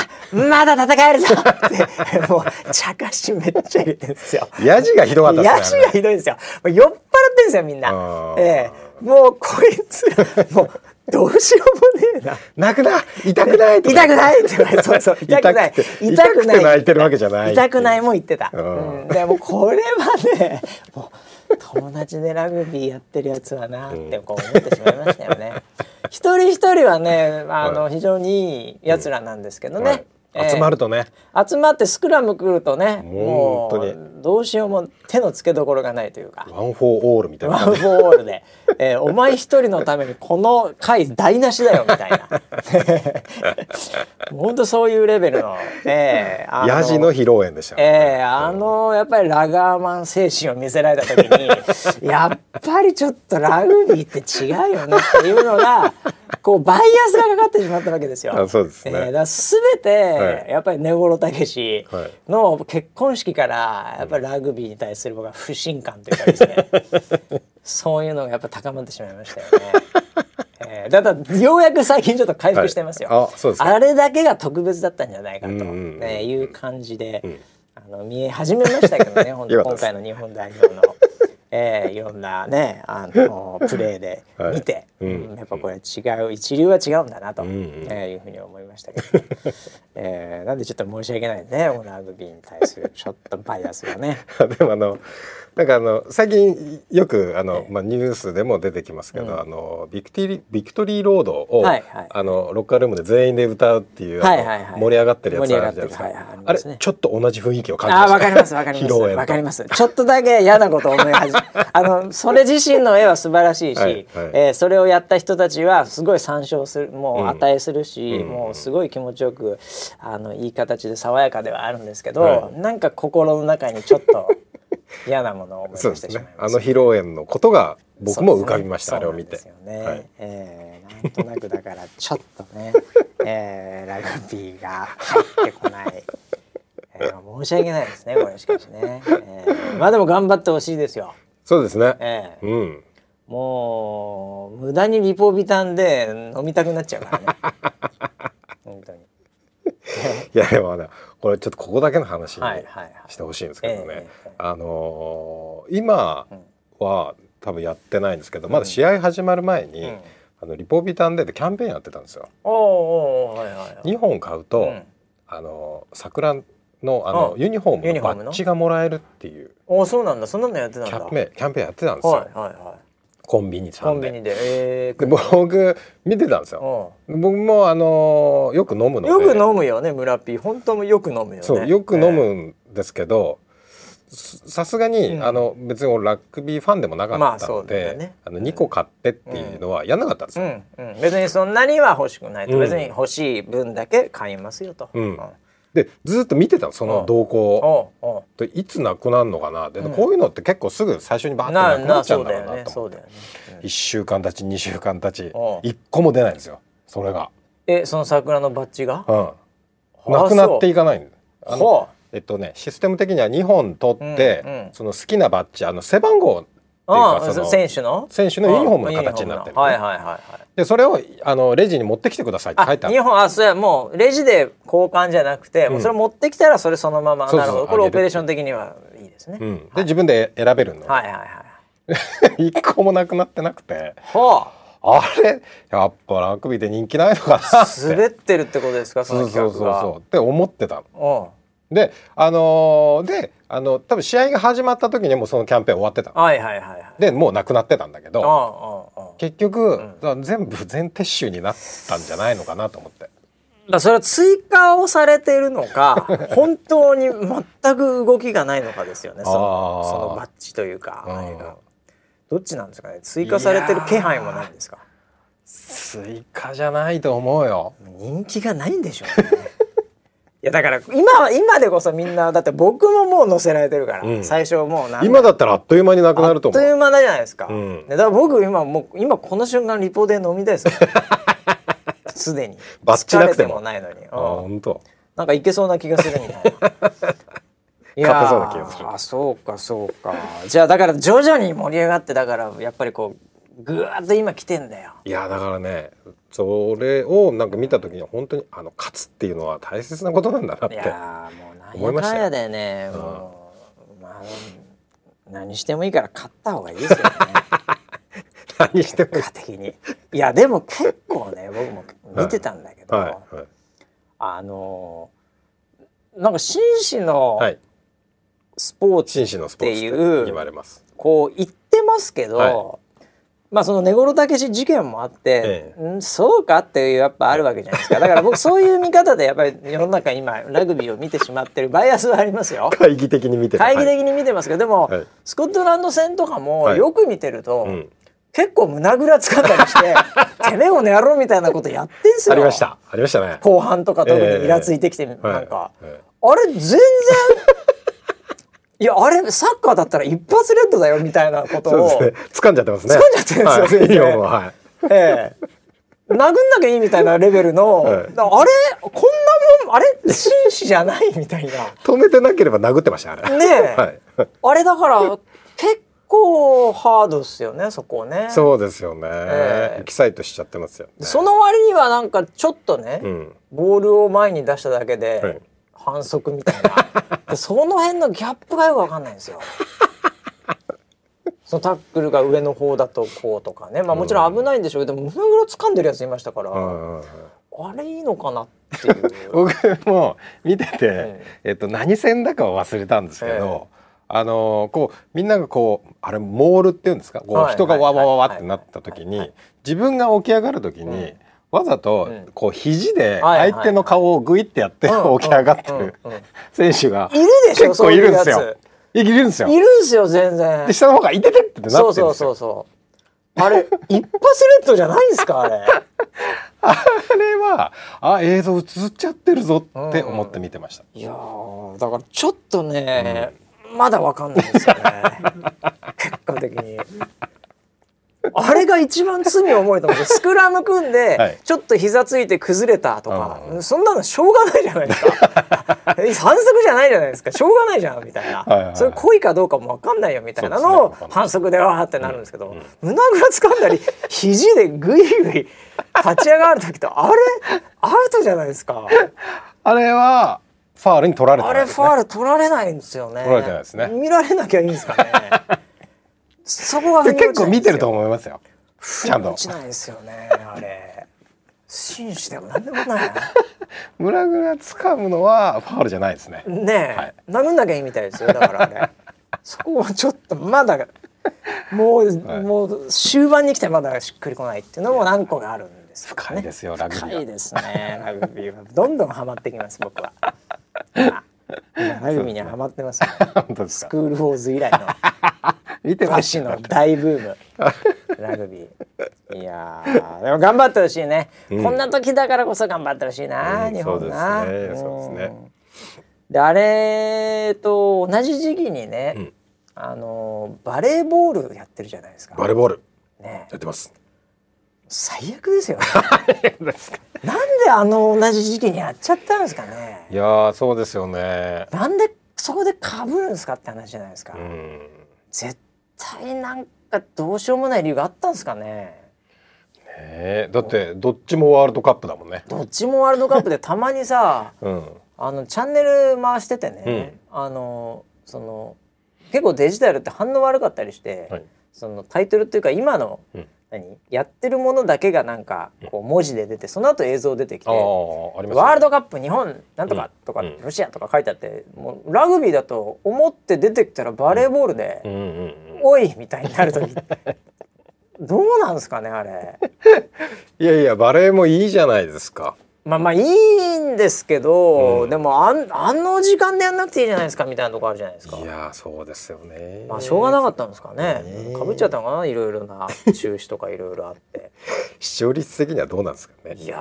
まだ戦えるぞってもう茶化しめっちゃ入れてるんですよ。ヤジがひどかったですね。ヤジがひどいですよ。酔っ払ってんですよみんな。ええー、もうこいつもうどうしようもねえな。泣くな痛くない痛くないって言われそうそう。痛くない。痛くない。泣いてるわけじゃない。痛くないも言ってた。うん、でもこれはね、もう友達でラグビーやってるやつはなってこう思ってしまいましたよね。一人一人はね、あの、非常にいいやつらなんですけどね。集まるとね、えー、集まってスクラム来るとねもうどうしようも手の付けどころがないというか。ワン・フォー・オールみたいな。ワン・フォー・オールで、えー、お前一人のためにこの会台無しだよみたいな。本当そういうレベルの、えー、ヤジの披露宴でしたね、えー、あのやっぱりラガーマン精神を見せられた時に やっぱりちょっとラグビーって違うよねっていうのがこうバイアスがかかってしまったわけですよ。あそうですね。えー、だ全て、やっぱり根室武の結婚式からやっぱりラグビーに対する僕は不信感というかですね、そういうのがやっぱ高まってしまいましたよね。えー、だからようやく最近ちょっと回復してますよ。はい、あすあれだけが特別だったんじゃないかと、ね、いう感じで、うん、あの見え始めましたけどね 本当今回の日本代表の。えー、いろんなねあのプレーで 見て、はいうん、やっぱこれ違う一流は違うんだなと、うんうん、えー、いうふうに思いましたけど、えー、なんでちょっと申し訳ないねラグビーに対するちょっとバイアスがね。でもあのなんかあの最近よくあの、まあ、ニュースでも出てきますけど、うん、あのビクティビクトリーロードを、はいはい、あのロッカールームで全員で歌うっていう、はいはいはい、盛り上がってるやつあるじゃないですか、はいはいあれちょっと同じ雰囲気を感じました、あわかりますわかります。わかります。ちょっとだけ嫌なこと思い始め あのそれ自身の絵は素晴らしいし、はいはい、えー、それををやった人たちはすごい参照するもう値するし、うん、もうすごい気持ちよくあのいい形で爽やかではあるんですけど、はい、なんか心の中にちょっと嫌なものを思い出してしまいます、ね、あの披露宴のことが僕も浮かびました、ね、あれを見て。ね、はい、えー、なんとなくだからちょっとね、えー、ラグビーが入ってこない。えー、申し訳ないですねこれしかしね、えー、まあでも頑張ってほしいですよ。そうですね、えー、うん。もう無駄にリポビタンで飲みたくなっちゃうからね いやでもねこれちょっとここだけの話にしてほしいんですけどね、あのー、今は多分やってないんですけど、まだ試合始まる前に、うん、あのリポビタンでキャンペーンやってたんですよ。おおはいはいはい、2本買うと、うん、あの桜のあのユニフォームのバッジがもらえるっていう。おそうなんだそんなのやってたんだ。キャンペーンキャンペーンやってたんですよ。はいはいはい。コンビニコンビニで、えー、で僕見てたんですよ、僕もあのよく飲むので。よく飲むよね村ピー本当もよく飲むよね。そうよく飲むんですけど、さすがに、うん、あの別にラグビーファンでもなかったので、まあね、あの2個買ってっていうのはやんなかったんですよ、うん。うん、別にそんなには欲しくないと、別に欲しい分だけ買いますよと、でずっと見てたその動向。をでいつなくなるのかな？で、こういうのって結構すぐ最初にバーってなくなっちゃうんだろうなと思って、ね。ね。1週間経ち2週間経ち。1個も出ないんですよ。それが。えその桜のバッジが、うん、なくなっていかないあのえっとねシステム的には2本取って、うんうん、その好きなバッジあの背番号ああ選手の？選手のユニフォームの形になってる、ね、はいはいはいはい。でそれをあのレジに持ってきてくださいって書いてある。日本あそれもうレジで交換じゃなくて、うん、もうそれ持ってきたらそれそのままなるほど。これオペレーション的にはいいですね、うん、で、はい、自分で選べるのはいはいはい。一個もなくなってなくて。はああれ？やっぱラグビーで人気ないのかな滑ってるってことですか？そそうそうそうって思ってたの。であのー、であの多分試合が始まった時にもそのキャンペーン終わってたはいはいはい、はい、でもうなくなってたんだけど結局、うん、全部全撤収になったんじゃないのかなと思って。だそれは追加をされているのか 本当に全く動きがないのかですよね。そのそのバッジというかあれが。どっちなんですかね？追加されてる気配もないんですか？追加じゃないと思うよ。人気がないんでしょうねやだから今今でこそみんなだって僕ももう載せられてるから、うん、最初もう今だったらあっという間になくなると思う。あっという間じゃないですか、うん、だから僕今もう今この瞬間リポで飲みたいです すでに。バッチなくても。ないのに。あ本当なんかいけそうな気がするみたいな。いやそうな気がする。あそうかそうか。じゃあだから徐々に盛り上がってだからやっぱりこうぐわっと今来てんだよ。いやだからねそれをなんか見た時に本当にあの勝つっていうのは大切なことなんだなって思いましたよ。ね、うん、もうまあ何してもいいから勝った方がいいですよね。何してもいい。的に。いやでも結構ね僕も見てたんだけど、はいはいはい、あのなんか紳士のスポーツっていう、言われますこう言ってますけど、まあその根室武史事件もあって、ええ、んそうかっていうやっぱあるわけじゃないですか。だから僕 そういう見方でやっぱり世の中今ラグビーを見てしまってるバイアスはありますよ。懐疑的に見て懐疑的に見てますけど、でも、はい、スコットランド戦とかもよく見てると、はいうん、結構胸ぐらつかんだりして「てめえこの野郎」みたいなことやってんすよ。ありました。ありましたね。後半とか特にイラついてきて、えー、なんか、はい、あれ全然いやあれサッカーだったら一発レッドだよみたいなことを、ね、掴んじゃってますね。掴んじゃってるんですよ、はい、はい、ええ。殴んなきゃいいみたいなレベルの、はい、あれこんなもんあれ紳士じゃないみたいな。止めてなければ殴ってましたあれ。ねえ、はい、あれだから結構ハードですよねそこね。そうですよね、えー、エキサイトしちゃってますよ、ね、その割にはなんかちょっとね、うん、ボールを前に出しただけで、はい。反則みたいなその辺のギャップがよく分かんないんですよ。そのタックルが上の方だとこうとかね。まあもちろん危ないんでしょうけど胸ぐら掴んでるやついましたから、あれいいのかなっていう。僕も見てて、えっと、何戦だかは忘れたんですけど、あのこうみんながこうあれモールっていうんですか？こう人がわわわわってなった時に自分が起き上がる時に、わざとこう肘で相手の顔をグイってやって起き上がってる選手がいるでしょ結構いるんですよ。いるんですよ。いるんですよ全然。で下の方がいててってなってるんですよ。そうそうそうそあれ一発レッドじゃないんですかあれ。あれはあ映像映っちゃってるぞって思って見てました、いやだからちょっとね、うん、まだわかんないですよね。結果的に。あれが一番罪重いと思うスクラム組んで、ちょっと膝ついて崩れたとか、そんなのしょうがないじゃないですか。反則じゃないじゃないですか。しょうがないじゃんみたいな、はいはい、それ故意かどうかも分かんないよみたいなのを反則でわーってなるんですけど、うん。うん、胸ぐら掴んだり肘でグイグイ立ち上がる時とあれ？アウトじゃないですか。あれはファールに取られて、ね、あれファール取られないんですよね。取られてないですね。見られなきゃいいんですかね。そこが結構見てると思いますよ。ちゃんと。落ちないですよねあれ。紳士でもなんでもない。村ぐら掴むのはファールじゃないですね。ねえ、はい、殴んなきゃいいみたいですよ。だからね。そこはちょっとまだもう、はい、もう終盤に来てまだしっくりこないっていうのも何個かあるんです、ね、深いですよラグビー。深いですね。ラグビーはどんどんハマってきます僕は。今ラグビーにはハマってます、ね、スクールウォーズ以来の見てましの大ブーム。ラグビー。いやでも頑張ってほしいね、うん、こんな時だからこそ頑張ってほしいな、うん、日本な。そうですね。そうですね。であれと同じ時期にね、うん、あのバレーボールやってるじゃないですか。バレーボール。ね。やってます。最悪ですよ、ね、なんであの同じ時期にやっちゃったんですかね。いやそうですよね。なんでそこでかぶるんですかって話じゃないですか、うん、絶対なんかどうしようもない理由があったんですかね。ねだってどっちもワールドカップだもんね。どっちもワールドカップでたまにさ、うん、あのチャンネル回しててね、うん、あのその結構デジタルって反応悪かったりして、はい、そのタイトルっていうか今の、うん何？やってるものだけがなんかこう文字で出てその後映像出てきて、ね、ワールドカップ日本なんとかとか、ロシアとか書いてあってもうラグビーだと思って出てきたらバレーボールで「おい!」みたいになる時 どうなんですかねあれ。いやいやバレーもいいじゃないですか。まあまあいいんですけど、うん、でもあんあの時間でやんなくていいじゃないですかみたいなとこあるじゃないですか。いやそうですよね。まあしょうがなかったんですかね。かぶっちゃったのかな？いろいろな中止とかいろいろあって。視聴率的にはどうなんですかね。いや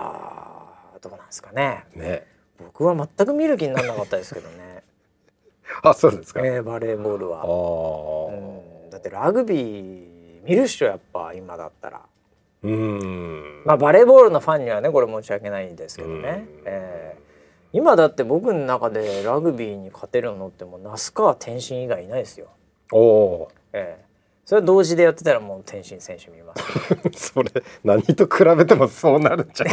どうなんですかね。ね。僕は全く見る気にならなかったですけどね。あそうですか。えー、バレーボールは。うん、だってラグビー見る人やっぱ今だったら。うんまあバレーボールのファンにはねこれ申し訳ないんですけどね、えー、今だって僕の中でラグビーに勝てるのってもう那須川天心以外いないですよ。おお、えー、それ同時でやってたらもう天心選手見ます。それ何と比べてもそうなるんじゃん。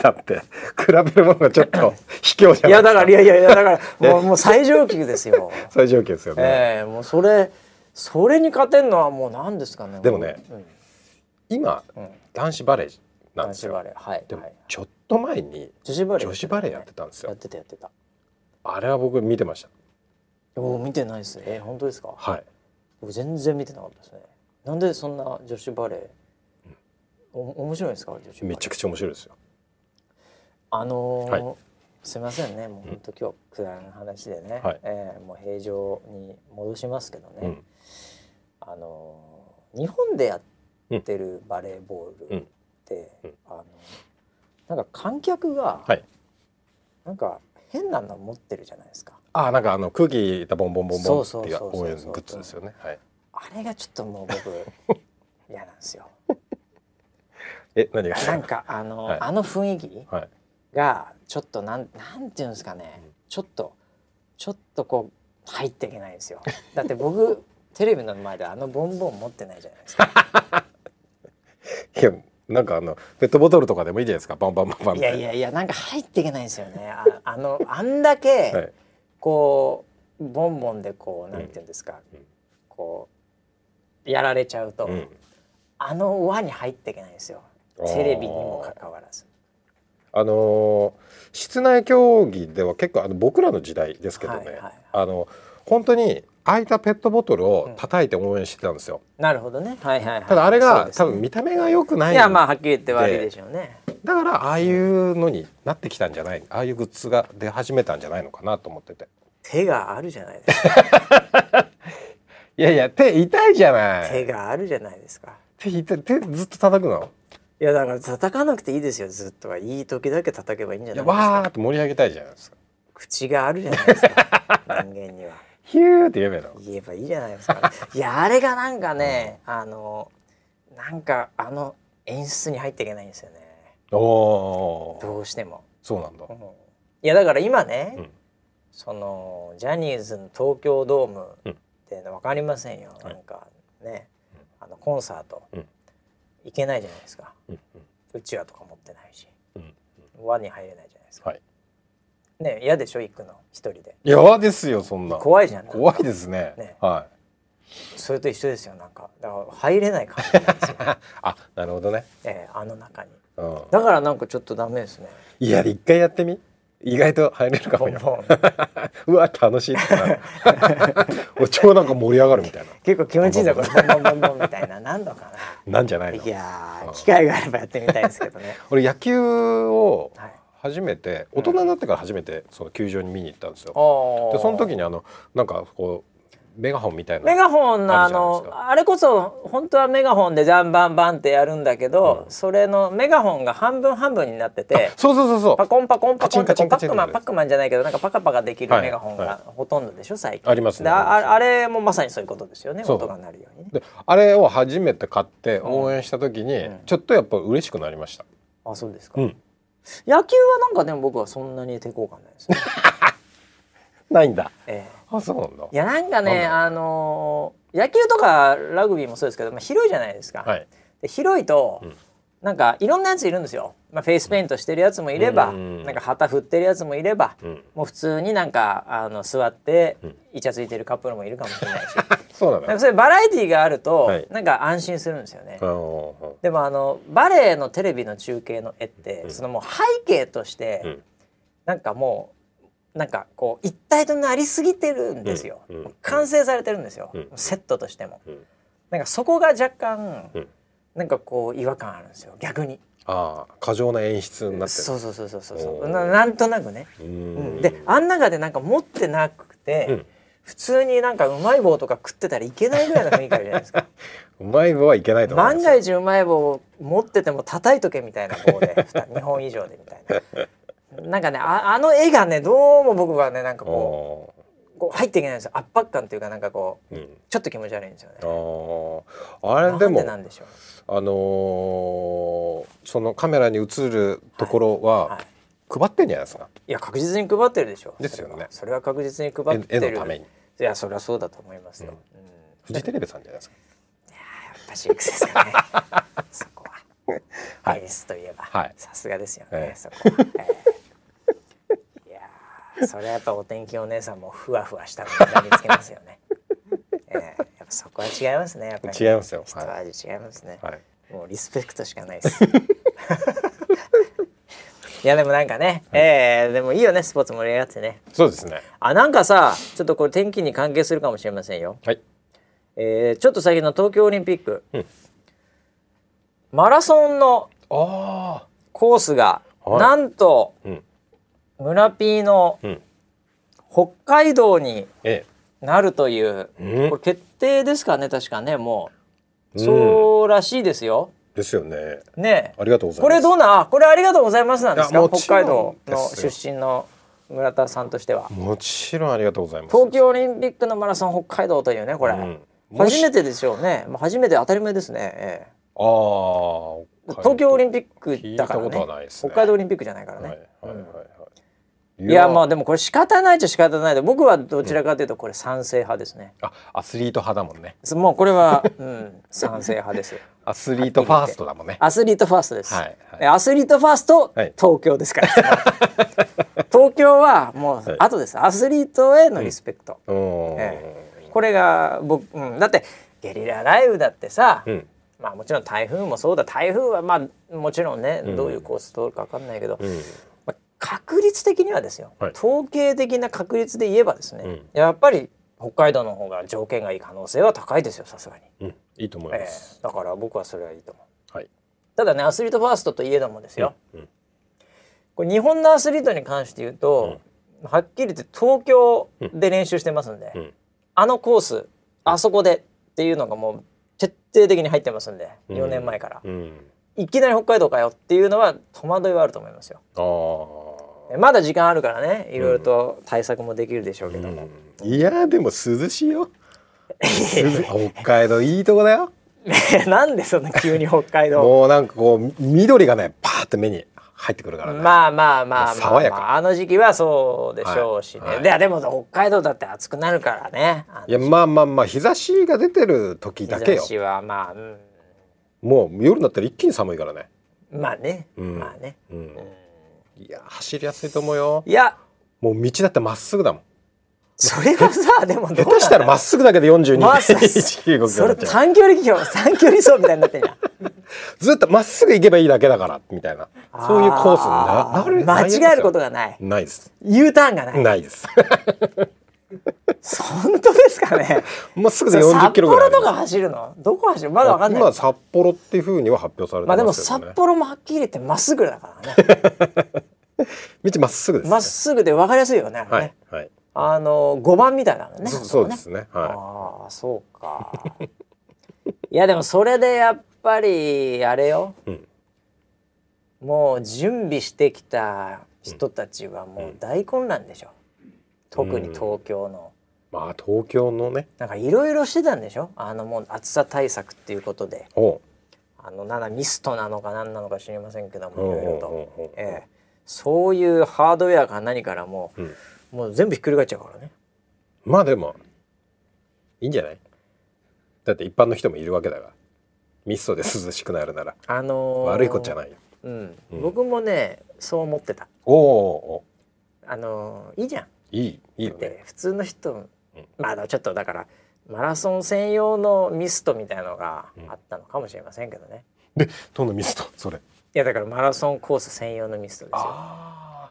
だって比べるものがちょっと卑怯じゃないいやだからいやいやいやだから もうもう最上級ですよ。最上級ですよね。えー、もうそれそれに勝てるのはもう何ですかね。でもね、うん今、うん、男子バレーなんですよ。はい、でもちょっと前に女子バレー女子バレーやってたんですよ。やってたやってた。あれは僕見てました。お見てないですね。本当ですか？はい。僕全然見てなかったですね。なんでそんな女子バレー、うん、お面白いですか？女子バレー。めちゃくちゃ面白いですよ。あのーはい、すみませんね。もう本当今日くだらない話でね。はい、えー、もう平常に戻しますけどね。うん、あのー、日本でやってってるバレーボールって、うん、あのなんか観客が、はい、なんか変なの持ってるじゃないですか。あなんかあの空気たボンボンボンボンっていう応援グッズですよね。はい。あれがちょっともう僕 嫌なんですよ。え何が？なんかあの、はい、あの雰囲気がちょっとなんなんていうんですかね、ちょっとちょっとこう入っていけないんですよ。だって僕テレビの前であのボンボン持ってないじゃないですか。いやなんかあのペットボトルとかでもいいじゃないですか。バンバンバンバンいやいやいやなんか入っていけないんですよね。あ あのあんだけ、こうボンボンでこうなんていうんですか、うん、こうやられちゃうと、うん、あの輪に入っていけないんですよ。テレビにもかかわらず。あのー、室内競技では結構あの僕らの時代ですけどね、はいはいはい、あの本当に空いたペットボトルを叩いて応援してたんですよ。なるほどね。はいはい、はい、ただあれが、ね、多分見た目が良くないいやまあはっきり言って悪いでしょうね。だからああいうのになってきたんじゃない、ああいうグッズが出始めたんじゃないのかなと思ってて。手があるじゃないですか。いやいや手痛いじゃない。手があるじゃないですか。手引いて手ずっと叩くの？いやだから叩かなくていいですよずっとはいい時だけ叩けばいいんじゃないですかわーって盛り上げたいじゃないですか口があるじゃないですか人間にはヒューって言えばいいの言えばいいじゃないですかいやあれがなんかね、うん、あのなんかあの演出に入っていけないんですよね。おどうしても。そうなんだ、うん、いやだから今ね、うん、そのジャニーズの東京ドームって分かりませんよ、うん、なんかね、あのコンサート、行けないじゃないですか、うちわとか持ってないし、輪に入れないじゃないですか、はい、ね嫌でしょ行くの一人で。嫌ですよそんな。怖いじゃん怖いですね。ね。はい。それと一緒ですよなんか。だから入れない感じなんですよ。あなるほどね。ええー、あの中に、うん、だからなんかちょっとダメですね。いや一回やってみ？意外と入れるかもよ。うわ楽しいってなる。超なんか盛り上がるみたいな。結構気持ちいいんだこれ。ボンボンボン。ボンみたいな。何度かな。なんじゃないいや機会があればやってみたいですけどね。俺野球を初めて、大人になってから初めてその球場に見に行ったんですよ、でその時にあのなんかこうメガホンみたいなメガホンのあのあれこそ本当はメガホンでジャンバンバンってやるんだけど、うん、それのメガホンが半分半分になっててそうそうそうそう。パコンパコンパコンってパックマンパックマンじゃないけどなんかパカパカできるメガホンがほとんどでしょ最近ありますねああれもまさにそういうことですよね音が鳴るように、ね、あれを初めて買って応援した時に、ちょっとやっぱ嬉しくなりました、あそうですか、うん、野球はなんかでも僕はそんなに抵抗感ないですね ないんだ。ええあそうなんだ。いやなんかねあのー、野球とかラグビーもそうですけど、まあ、広いじゃないですか。はい、で広いと、うん、なんかいろんなやついるんですよ。まあ、フェイスペイントしてるやつもいれば、うん、なんか旗振ってるやつもいれば、うん、もう普通になんかあの座ってイチャついてるカップルもいるかもしれないし。そうなんかそういうバラエティーがあると、はい、なんか安心するんですよね。でもあのバレエのテレビの中継の絵って、そのもう背景として、うん、なんかもうなんかこう一体となりすぎてるんですよ、うん、完成されてるんですよ、うん、セットとしても、うん、なんかそこが若干、うん、なんかこう違和感あるんですよ。逆に。ああ過剰な演出になってそうそうそうそうそうななんとなくね、うん、であん中でなんか持ってなくて、普通になんかうまい棒とか食ってたらいけないぐらいの雰囲気あるじゃないですか。うまい棒はいけないと万が一うまい棒持ってても叩いとけみたいな棒で 2本以上でみたいな。なんかねああの絵がねどうも僕はねなんかこうこう入っていけないんですよ。圧迫感っていうかなんかこう、うん、ちょっと気持ち悪いんですよね。ああれでもなんでしょうあのー、そのカメラに映るところは、はいはい、配ってんじゃないですか？いや確実に配ってるでしょう。ですよね。それは確実に配ってる。絵のために。いやそれはそうだと思いますよ。うん、フジテレビさんじゃないですか？いややっぱシックスですかね。そこは。はい。エースといえば、はい、さすがですよね。えー、そこ。えーそれはやっぱお天気お姉さんもふわふわしたのに見つけますよね。そこは違いますね。やっぱり、ね、違いますよ。人味違いますね、はい。もうリスペクトしかないです。いやでもなんかね、はい、えー、でもいいよねスポーツ盛り上がってね。そうですね。あなんかさちょっとこれ天気に関係するかもしれませんよ。はい。えー、ちょっと先の東京オリンピック、うん、マラソンのコースが、はい、なんと、うん村 P の北海道になるという、ええ、これ決定ですかね確かねもう、うん、そうらしいですよ。ですよね。ねありがとうございます。これどうなこれありがとうございますなんですか？北海道の出身の村田さんとしては。もちろんありがとうございます。東京オリンピックのマラソン北海道というねこれ、うん、初めてでしょうね。もう初めて当たり前ですね。ええ、ああ。東京オリンピックだからね、ね、北海道オリンピックじゃないからね。はいはいはい、いや。まあでもこれ仕方ないっちゃ仕方ないで僕はどちらかというとこれ賛成派ですね、うん、あアスリート派だもんね。もうこれは、うん、賛成派です。アスリートファーストだもんね。アスリートファーストです、はいはい、アスリートファースト、はい、東京ですから。東京はもう後です、アスリートへのリスペクト、うん。ええ、これが僕、うん、だってゲリラ雷雨だってさ、うん。まあもちろん台風もそうだ。台風はまあもちろんね、どういうコース通るか分かんないけど、うん確率的にはですよ、はい、統計的な確率で言えばですね、うん、やっぱり北海道の方が条件がいい可能性は高いですよさすがに、うん、いいと思います、えー、だから僕はそれはいいと思う、はい、ただねアスリートファーストといえどもですよ、うん、これ日本のアスリートに関して言うと、はっきり言って東京で練習してますんで、あのコースあそこでっていうのがもう徹底的に入ってますんで、うん、4年前から、うん、いきなり北海道かよっていうのは戸惑いはあると思いますよ。まだ時間あるからね。いろいろと対策もできるでしょうけど。も、うん、いやでも涼しいよ。北海道いいとこだよ。なんでそんな急に北海道。もうなんかこう緑がねパーって目に入ってくるからね。まあまあまあまあ、まあ、あの時期はそうでしょうしね、はい。はい、ででも北海道だって暑くなるからね。いやまあまあまあ日差しが出てる時だけよ。日差しはまあ、うん、もう夜になったら一気に寒いからね。まあね、うん、まあね、うん、いや走りやすいと思うよ。いや。もう道だってまっすぐだもん。それはさでも下手したらまっすぐだけで42.195キロそれ短距離短距離走みたいになってんじゃんずっとまっすぐ行けばいいだけだからみたいな。そういうコースにな間違えることがない。ないです。U ターンがない。ないです。本当ですかね。まっすぐで40キロぐらい札幌とか走るの？どこ走る？まだわかんない。今札幌っていうふうには発表されてますけど、ね、まあでも札幌もはっきり言ってまっすぐだからね 道まっすぐです、ね、まっすぐでわかりやすいよねはい、はいあの五番みたいなのね。そうですね。はい、ああそうか。いやでもそれでやっぱりあれよ、うん、もう準備してきた人たちはもう大混乱でしょ。うん、特に東京の。まあ東京のね。なんかいろいろしてたんでしょ。あのもう暑さ対策っていうことで。あのなんだミストなのか何なのか知りませんけどもいろいろと、ええ、そういうハードウェアか何からも。うん。もう全部ひっくり返っちゃうからね。まあでもいいんじゃない？だって一般の人もいるわけだから。ミストで涼しくなるなら、あのー、悪いことじゃない。よ、うん、うん、僕もねそう思ってた。おおあのー、いいじゃん。いいいいよね。普通の人、うん、まあちょっとだからマラソン専用のミストみたいのがあったのかもしれませんけどね、うん、でどのミスト？それいやだからマラソンコース専用のミストですよ。ああ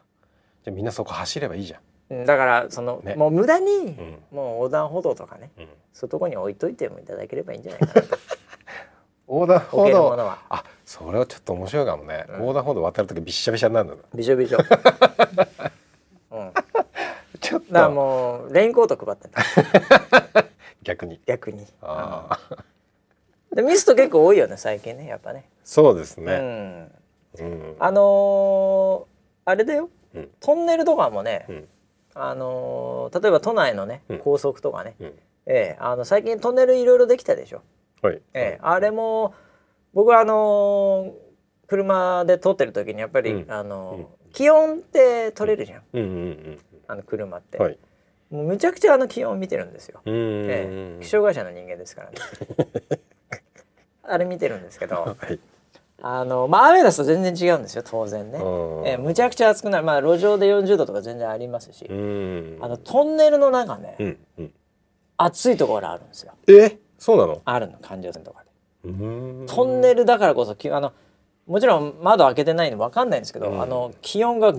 じゃあみんなそこ走ればいいじゃん。だからその、ね、もう無駄に、もう横断歩道とかね、うん、そういうとこに置いといてもいただければいいんじゃないかなと。横断歩道。あそれはちょっと面白いかもね、うん、横断歩道渡る時びっしゃびしゃになるの。びしょびしょ、うん、ちょっと。だもうレインコート配ってた 逆に。逆に。あでミスト結構多いよね最近ねやっぱね。そうですね、うん、うん、あのー、あれだよ、トンネルとかもね、あのー、例えば都内のね高速とかね、うん、えー、あの最近トンネルいろいろできたでしょ。はい、えー、あれも僕はあのー、車で通ってる時にやっぱり、うん、あのー、気温って取れるじゃん,、うん。うんうん、あの車って。はい。もうむちゃくちゃあの気温見てるんですよ。ええ、気象会社の人間ですからね。あれ見てるんですけど、はい、あのまあ雨出すと全然違うんですよ当然ね、えー、むちゃくちゃ暑くなる。まあ路上で40度とか全然ありますし。あのトンネルの中ね、うんうん、暑いところあるんですよ。え？そうなの？あるの環状線とかで。トンネルだからこそあのもちろん窓開けてないの分かんないんですけど、うん、あの気温が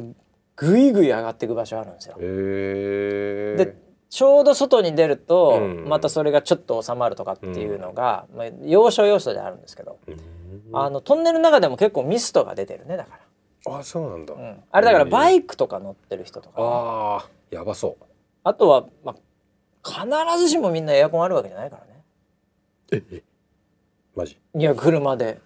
ぐいぐい上がっていく場所あるんですよ。でちょうど外に出ると、またそれがちょっと収まるとかっていうのが、まあ、要所要所であるんですけど、あのトンネルの中でも結構ミストが出てるねだから。あそうなんだ、うん、あれだからバイクとか乗ってる人とか、ね、ああやばそう。あとは、まあ、必ずしもみんなエアコンあるわけじゃないからね。ええマジ？いや車で。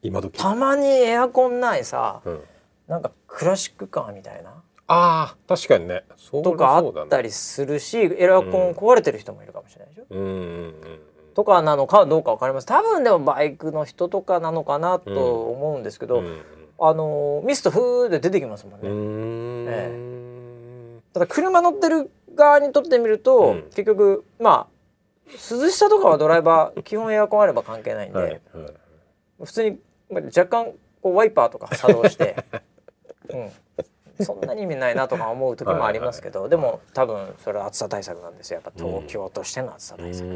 今時？たまにエアコンないさ、うん、なんかクラシックカーみたいなあ確かにね。とかあったりするしエアコン壊れてる人もいるかもしれないでしょ、うん。うんうんとかなのかどうか分かります多分でもバイクの人とかなのかなと思うんですけど、うん、あのミストフーで出てきますもんね。ん。ええ、ただ車乗ってる側にとってみると、うん、結局まあ涼しさとかはドライバー基本エアコンあれば関係ないんで、はいはい、普通に若干こうワイパーとか作動して、うん、そんなに意味ないなとか思う時もありますけど、でも多分それは暑さ対策なんですよ。やっぱ東京としての暑さ対策。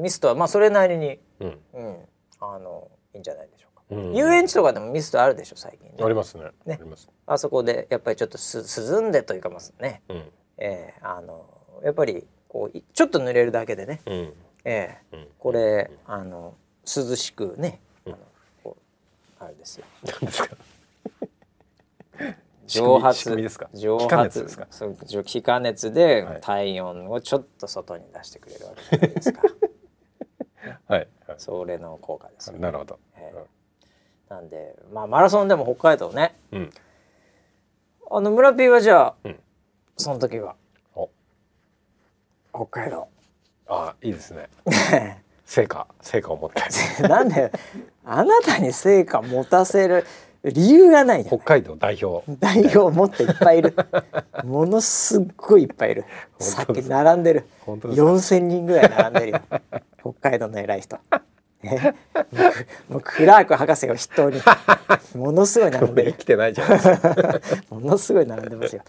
ミストはまあそれなりに、うん、うん、あのいいんじゃないでしょうか、うん、遊園地とかでもミストあるでしょ最近、ね、ありますね。ね。あそこでやっぱりちょっとす涼んでというかますね、うん、えー、あのやっぱりこうちょっと濡れるだけでね、うん、えー、うん、これあの涼しくね、あのこうあれですよ。何ですか？蒸発蒸発ですか？そう気化熱で体温をちょっと外に出してくれるわけじゃないですか。はい、はい、それの効果です、ね、なるほど、えー、なんでまあマラソンでも北海道ね、うん、あの村 P はじゃあ、うん、その時は？北海道。あいいですね。成果成果を持って。なんであなたに成果持たせる理由がない北海道代表。代表もっといっぱいいる。ものすっごいいっぱいいる。さっき並んでる。4,000人ぐらい並んでるよ。北海道の偉い人。えもうクラーク博士を筆頭に。ものすごい並んでる。生きてないじゃないですかものすごい並んでますよ、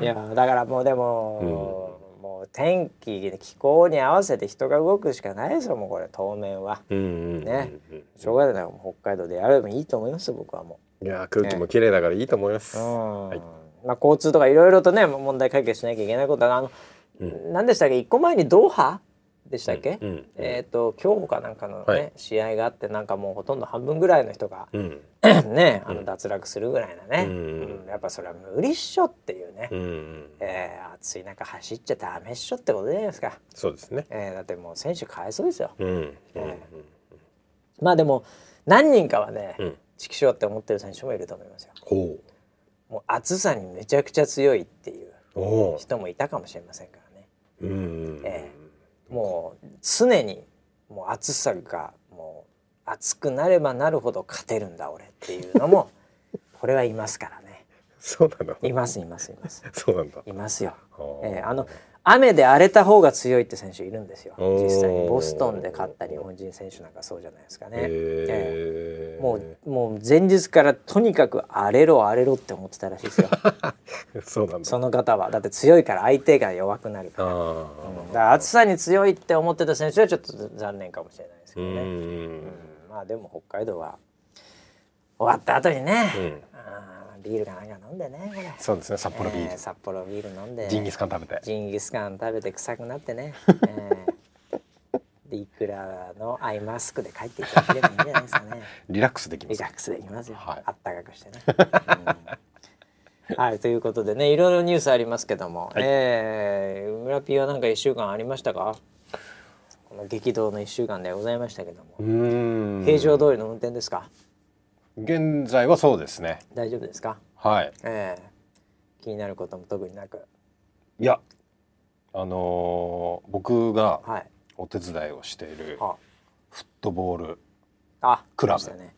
いやだからもうでも、うん天気気候に合わせて人が動くしかないですよもうこれ当面は、ね。しょうがない。北海道でやればいいと思います僕はもう。いや空気も綺麗だからいいと思います、はい、まあ交通とかいろいろとね問題解決しなきゃいけないことはあの、うん、何でしたっけ？一個前にドーハ？でしたっけ、うんうん、えっ、ー、と今日かなんかのね、はい、試合があってなんかもうほとんど半分ぐらいの人が、うん、ねあの脱落するぐらいなね、うん。やっぱそれは無理っしょっていうね、うん、えー、暑い中走っちゃダメっしょってことじゃないですか。そうですね、えー、だってもう選手かわいそうですよ、うん。えー、まあでも何人かはね畜生って思ってる選手もいると思いますよ。ほう。もう暑さにめちゃくちゃ強いっていう人もいたかもしれませんからね。うん、えーもう常にもう暑さがもう暑くなればなるほど勝てるんだ俺っていうのも これはいますからね。そうなの？いますいますいます。そうなんだ。いますよ。えー、あの雨で荒れた方が強いって選手いるんですよ。実際にボストンで勝った日本人選手なんかそうじゃないですかね、えー、もうもう前日からとにかく荒れろ荒れろって思ってたらしいですよ。そうなんその方は。だって強いから相手が弱くなるから,、うん、だ暑さに強いって思ってた選手はちょっと残念かもしれないですけどね、うん、まあでも北海道は終わった後にね、うんビールかなんか飲んでねこれ。そうですね札幌ビール、えー、札幌ビール飲んでジンギスカン食べて。ジンギスカン食べて臭くなってね、えー、でいくらのアイマスクで帰っていただければいいんじゃないですかね。リラックスできます。リラックスできますよ、はい、あったかくしてね、うん、はいということでねいろいろニュースありますけども、はい、えー、村ピーはなんか一週間ありましたか？この激動の一週間でございましたけども。平常通りの運転ですか？現在はそうですね。大丈夫ですか？はい、えー、気になることも特になく。いやあのー、僕がお手伝いをしているフットボールクラブ、ね、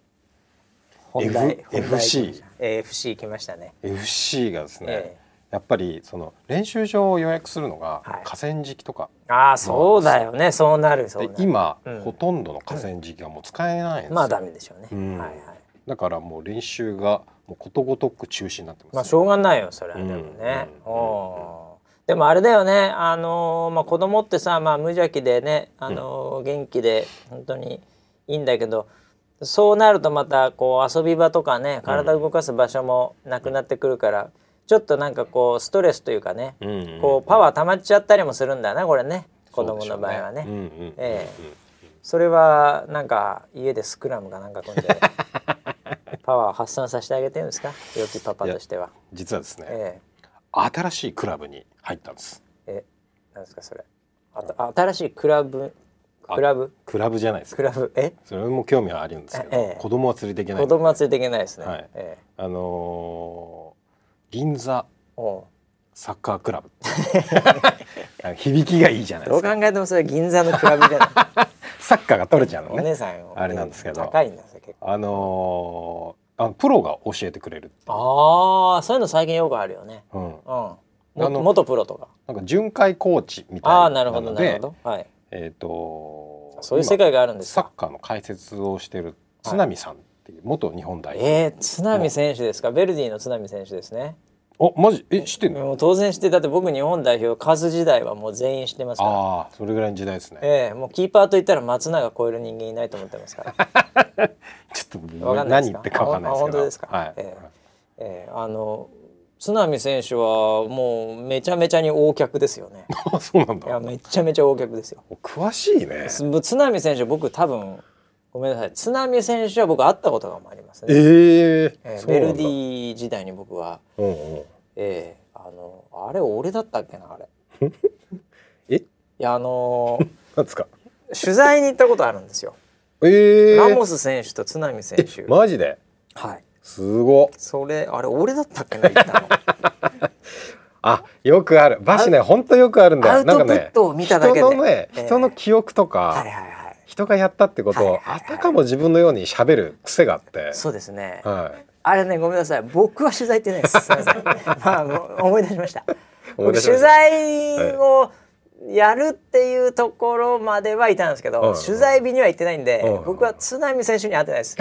F FC FC 来ました。ね。FC がですね、えー、やっぱりその練習場を予約するのが河川敷とか、ああそうだよね。そうなるそう今、うん、ほとんどの河川敷がもう使えないんですよ、まあダメでしょうね、うん、はいはいだからもう練習がもうことごとく中止になってます、まあしょうがないよそれはでもね、うんでもあれだよねあのー、まあ子供ってさまあ無邪気でねあのー、元気で本当にいいんだけどそうなるとまたこう遊び場とかね体を動かす場所もなくなってくるから、ちょっとなんかこうストレスというかね、こうパワー溜まっちゃったりもするんだなこれね。子供の場合はね。ええ。それはなんか家でスクラムがなんか組んで パワー発散させてあげてるんですか？良きパパとしては。実はですね、ええ、新しいクラブに入ったんです。えなんですかそれ。あ新しいクラブ？クラブ？クラブじゃないです。クラブ？え？それも興味はあるんですけど、ええ、子供は連れていけない。子供は連れていけないですね、はい。ええ、あのー、銀座サッカークラブ。響きがいいじゃないですか。どう考えてもそれ銀座のクラブじゃないサッカーが取れちゃうのね。お姉さんあれなんですけど。高いんですよ結構。あのー、あのプロが教えてくれるああそういうの最近よくあるよね。うん。うん。あの元プロとか。なんか巡回コーチみたいなあなるほどなるほど。はい。えっ、ー、とそういう世界があるんですサッカーの解説をしている津波さんっていう元日本代表。えー、津波選手ですか？ベルディの津波選手ですね。あマジ？え知ってんの？もう当然知ってだって僕日本代表カズ時代はもう全員知ってますから。ああそれぐらいの時代ですね。ええもうキーパーといったら松永超える人間いないと思ってますから。ちょっと何言ってかわかんないですけど。本当ですか？はい。ええええあの津波選手はもうめちゃめちゃに大客ですよね。そうなんだ。いやめちゃめちゃ大客ですよ。詳しいね。津波選手僕多分ごめんなさい津波選手は僕会ったことがありますね。えー、えー、ベルディ時代に僕は、うんうん、えー、あのあれ俺だったっけなあれ。え？いやあのー、なんですか？取材に行ったことあるんですよ。えー、ラモス選手と津波選手。マジで？はい。すご。それあれ俺だったっけな行ったの。あよくあるバシね本当よくあるんだよ。アウトプットを見ただけで。人のね、人の記憶とか。はいはい人がやったってことを、あたかも自分のように喋る癖があって。そうですね、はい、あれねごめんなさい。僕は取材行ってないです。すみません。まあ思い出しました。取材をやるっていうところまではいたんですけど、はい、取材日には行ってないんで、はい、僕は津波選手に会ってないです。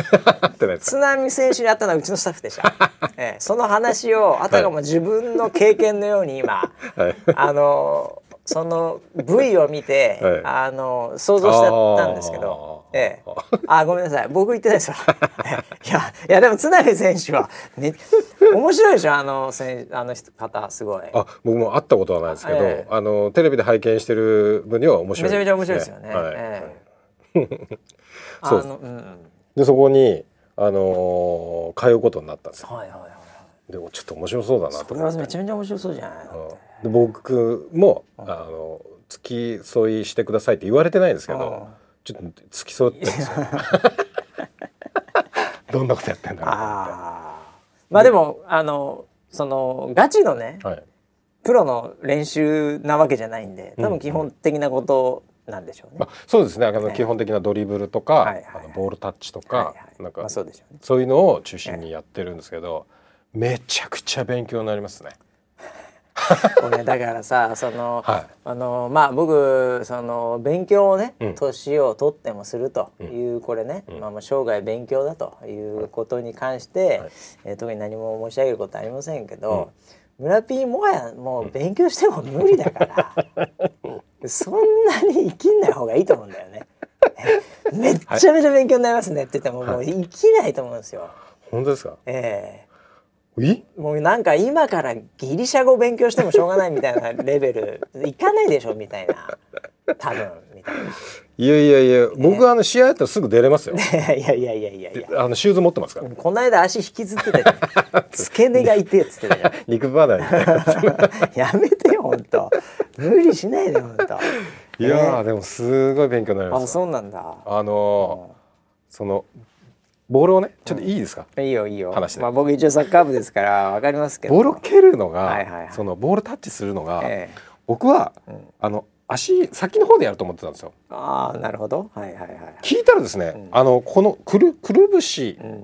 津波選手に会ったのはうちのスタッフでした、ええ、その話をあたかも自分の経験のように今、はい、あのその V を見て、はい、あの想像しちゃったんですけど、ええ、あごめんなさい。僕言ってないですわ。いやいやでも津波選手は、ね、面白いでしょ？あのせあの方すごい。あ僕も会ったことはないですけど、ええ、あのテレビで拝見してる分には面白い、ね、めちゃめちゃ面白いですよね、はい。ええ、そうです、うん、でそこにあのー、通うことになったんですよ、はいはいはい、でもちょっと面白そうだなとそれはめちゃめちゃ面白そうじゃない、うん。で僕もあの付き添いしてくださいって言われてないんですけどちょっと付き添ってどんなことやってんだろうまあでもあのそのガチのね、はい、プロの練習なわけじゃないんで多分基本的なことなんでしょうね。うん、そうですね。あの基本的なドリブルとか、はいはいはい、あのボールタッチとか、はいはい、なんか、まあ、そうでしょうね。そういうのを中心にやってるんですけど、めちゃくちゃ勉強になりますね。これだからさ その、はい、あのまあ僕その勉強をね年、を取ってもするという、これね、まあ、生涯勉強だということに関して、はい、えー、特に何も申し上げることはありませんけど、村ピーもはやもう勉強しても無理だから、そんなに生きんない方がいいと思うんだよね。めっちゃめちゃ勉強になりますねって言ってももう生きないと思うんですよ。本当ですか？ええ。ーもうなんか今からギリシャ語勉強してもしょうがないみたいなレベル いかないでしょみたいな多分みたいな。いやいやいや、ね、僕はあの試合やったらすぐ出れますよ。いやいやいやいやいやあのシューズ持ってますから。この間足引きずってたじゃん。付け根が痛いっつってたじゃん。肉離れ。やめてよ本当。無理しないで本当。いや、ね、でもすごい勉強になります。あそうなんだ。あのーうん、そのボールをねちょっといいですか、うん、いいよいいよ。話まあ僕一応サッカー部ですからわかりますけど。ボールを蹴るのが、はいはいはい、そのボールタッチするのが、ええ、僕は、うん、あの足先の方でやると思ってたんですよ。ああなるほど。はいはいはい。聞いたらですね、うん、あのこのくるくるぶし、うんうんうん、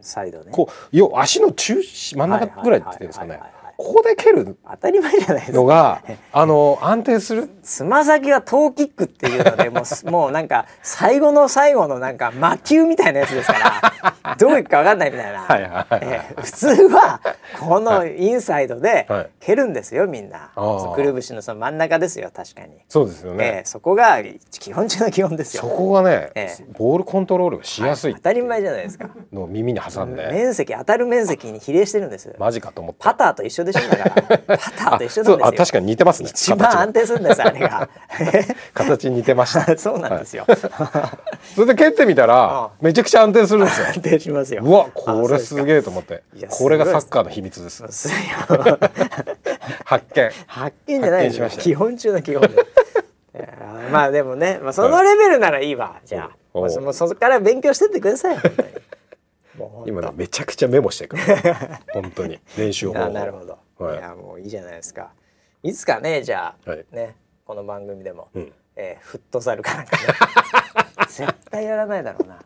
サイドね。こうよ足の中真ん中ぐらいって言うんですかね。ここで蹴る当たり前じゃないですか。のがあの安定する？つま先はトーキックっていうのでもう もうなんか最後の最後のなんか魔球みたいなやつですから どういくか分かんないみたいな。はいはい、えー、普通はこのインサイドで蹴るんですよみんな、はい、くるぶしのその真ん中ですよ確かに。そうですよね、えー、そこが基本中の基本ですよ。そこがね、えー、ボールコントロールがしやすい、当たり前じゃないですか。の耳に挟んで。面積当たる面積に比例してるんです。マジかと思ってパターと一緒でしょだから。パターと一緒なんですよ。確かに似てますね。一番安定するんですあれが。形。に似てました。そうなんですよ、はい、それで蹴ってみたらめちゃくちゃ安定するんですよ。安定しますよ。うわこれすげえと思って。これがサッカーの秘密です。発見。発見じゃないです基本中の基本で。まあでもね、まあ、そのレベルならいいわ、はい、じゃあ。もう。そこから勉強してってください今ねめちゃくちゃメモしてくる。本当に。練習法。なるほど、はい、いやもういいじゃないですか。いつかねじゃあ、はい、ねこの番組でも、うん、えー、フットサルかなんかね。絶対やらないだろうな。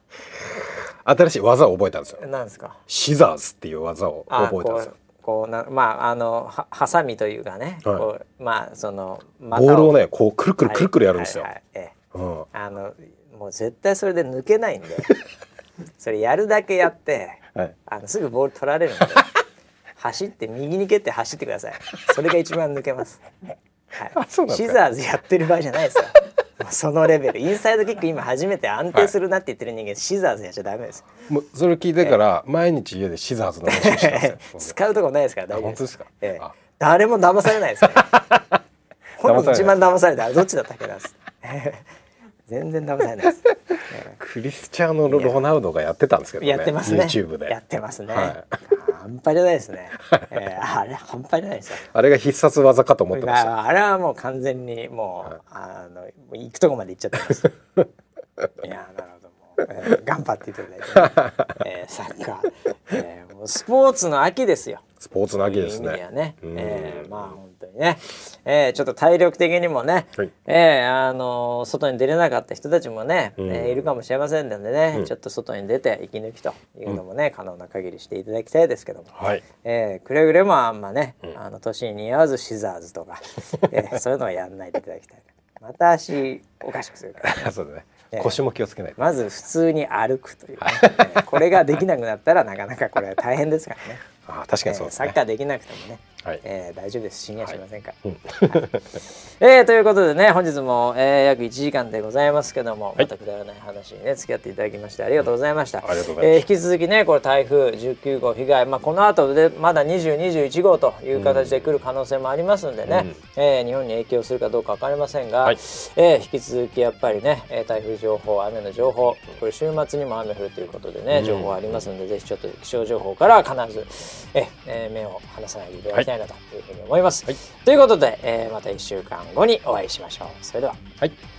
新しい技を覚えたんですよ。なんですか？シザーズっていう技を覚えたんですよ。こうなまああのはハサミというかね、はい、こうまあそのボールをねこうくるくるくるくるやるんですよ、はいはいはい、ええ、うん、あのもう絶対それで抜けないんで それやるだけやって、はい、あのすぐボール取られるんで 走って右に蹴って走ってください。それが一番抜けます、はい、シザーズやってる場合じゃないですよ。そのレベル。インサイドキック今初めて安定するなって言ってる人間、はい、シザーズやっちゃダメですもうそれ聞いてから、毎日家でシザーズの練習してます 使うとこないですから大丈夫です。ですか、ええ、誰も騙されないですから、本一番騙されたどっちだったっけな全然騙されないです。クリスチャーノ・ロナウドがやってたんですけどねやってますね。YouTube で。やってますね、はい、半端じゃないですね、えー、あれ半端じゃないですよ。あれが必殺技かと思ってました。あれはもう完全にもう、はい、あの行くとこまで行っちゃってます。いやなるほどえー、頑張っていただいて、ね、えー、サッカー、えー、もうスポーツの秋ですよ。スポーツの秋ですね。いね。えー、まあ本当にね、えー、ちょっと体力的にもね、はい、えー、あの外に出れなかった人たちもね、うん、えー、いるかもしれませんのでね、うん、ちょっと外に出て息抜きというのもね、うん、可能な限りしていただきたいですけども、はい、えー、くれぐれもあんまね、うん、あの年に似合わずシザーズとか、えー、そういうのはやんないでいただきたい。また足おかしくするから、ね、そうだね。腰も気をつけないまず普通に歩くという、ね、これができなくなったらなかなかこれは大変ですからね。あ確かにそうです、ね。えー、サッカーできなくてもね、はい。えー、大丈夫です。死にはしませんか？ら。はい。うん。えー、ということでね本日も、えー、約1時間でございますけども、またくだらない話にね付き合っていただきましてありがとうございました。えー、引き続きねこれ台風19号被害、まあ、この後でまだ20、21号という形で来る可能性もありますんでね、うん、えー、日本に影響するかどうか分かりませんが、はい、えー、引き続きやっぱりね台風情報雨の情報これ週末にも雨降るということでね情報ありますので、うん、ぜひちょっと気象情報から必ずえ、えー、目を離さないでいただきたいなというふうに思います。はい、ということで、えー、また1週間後にお会いしましょう。それでは。はい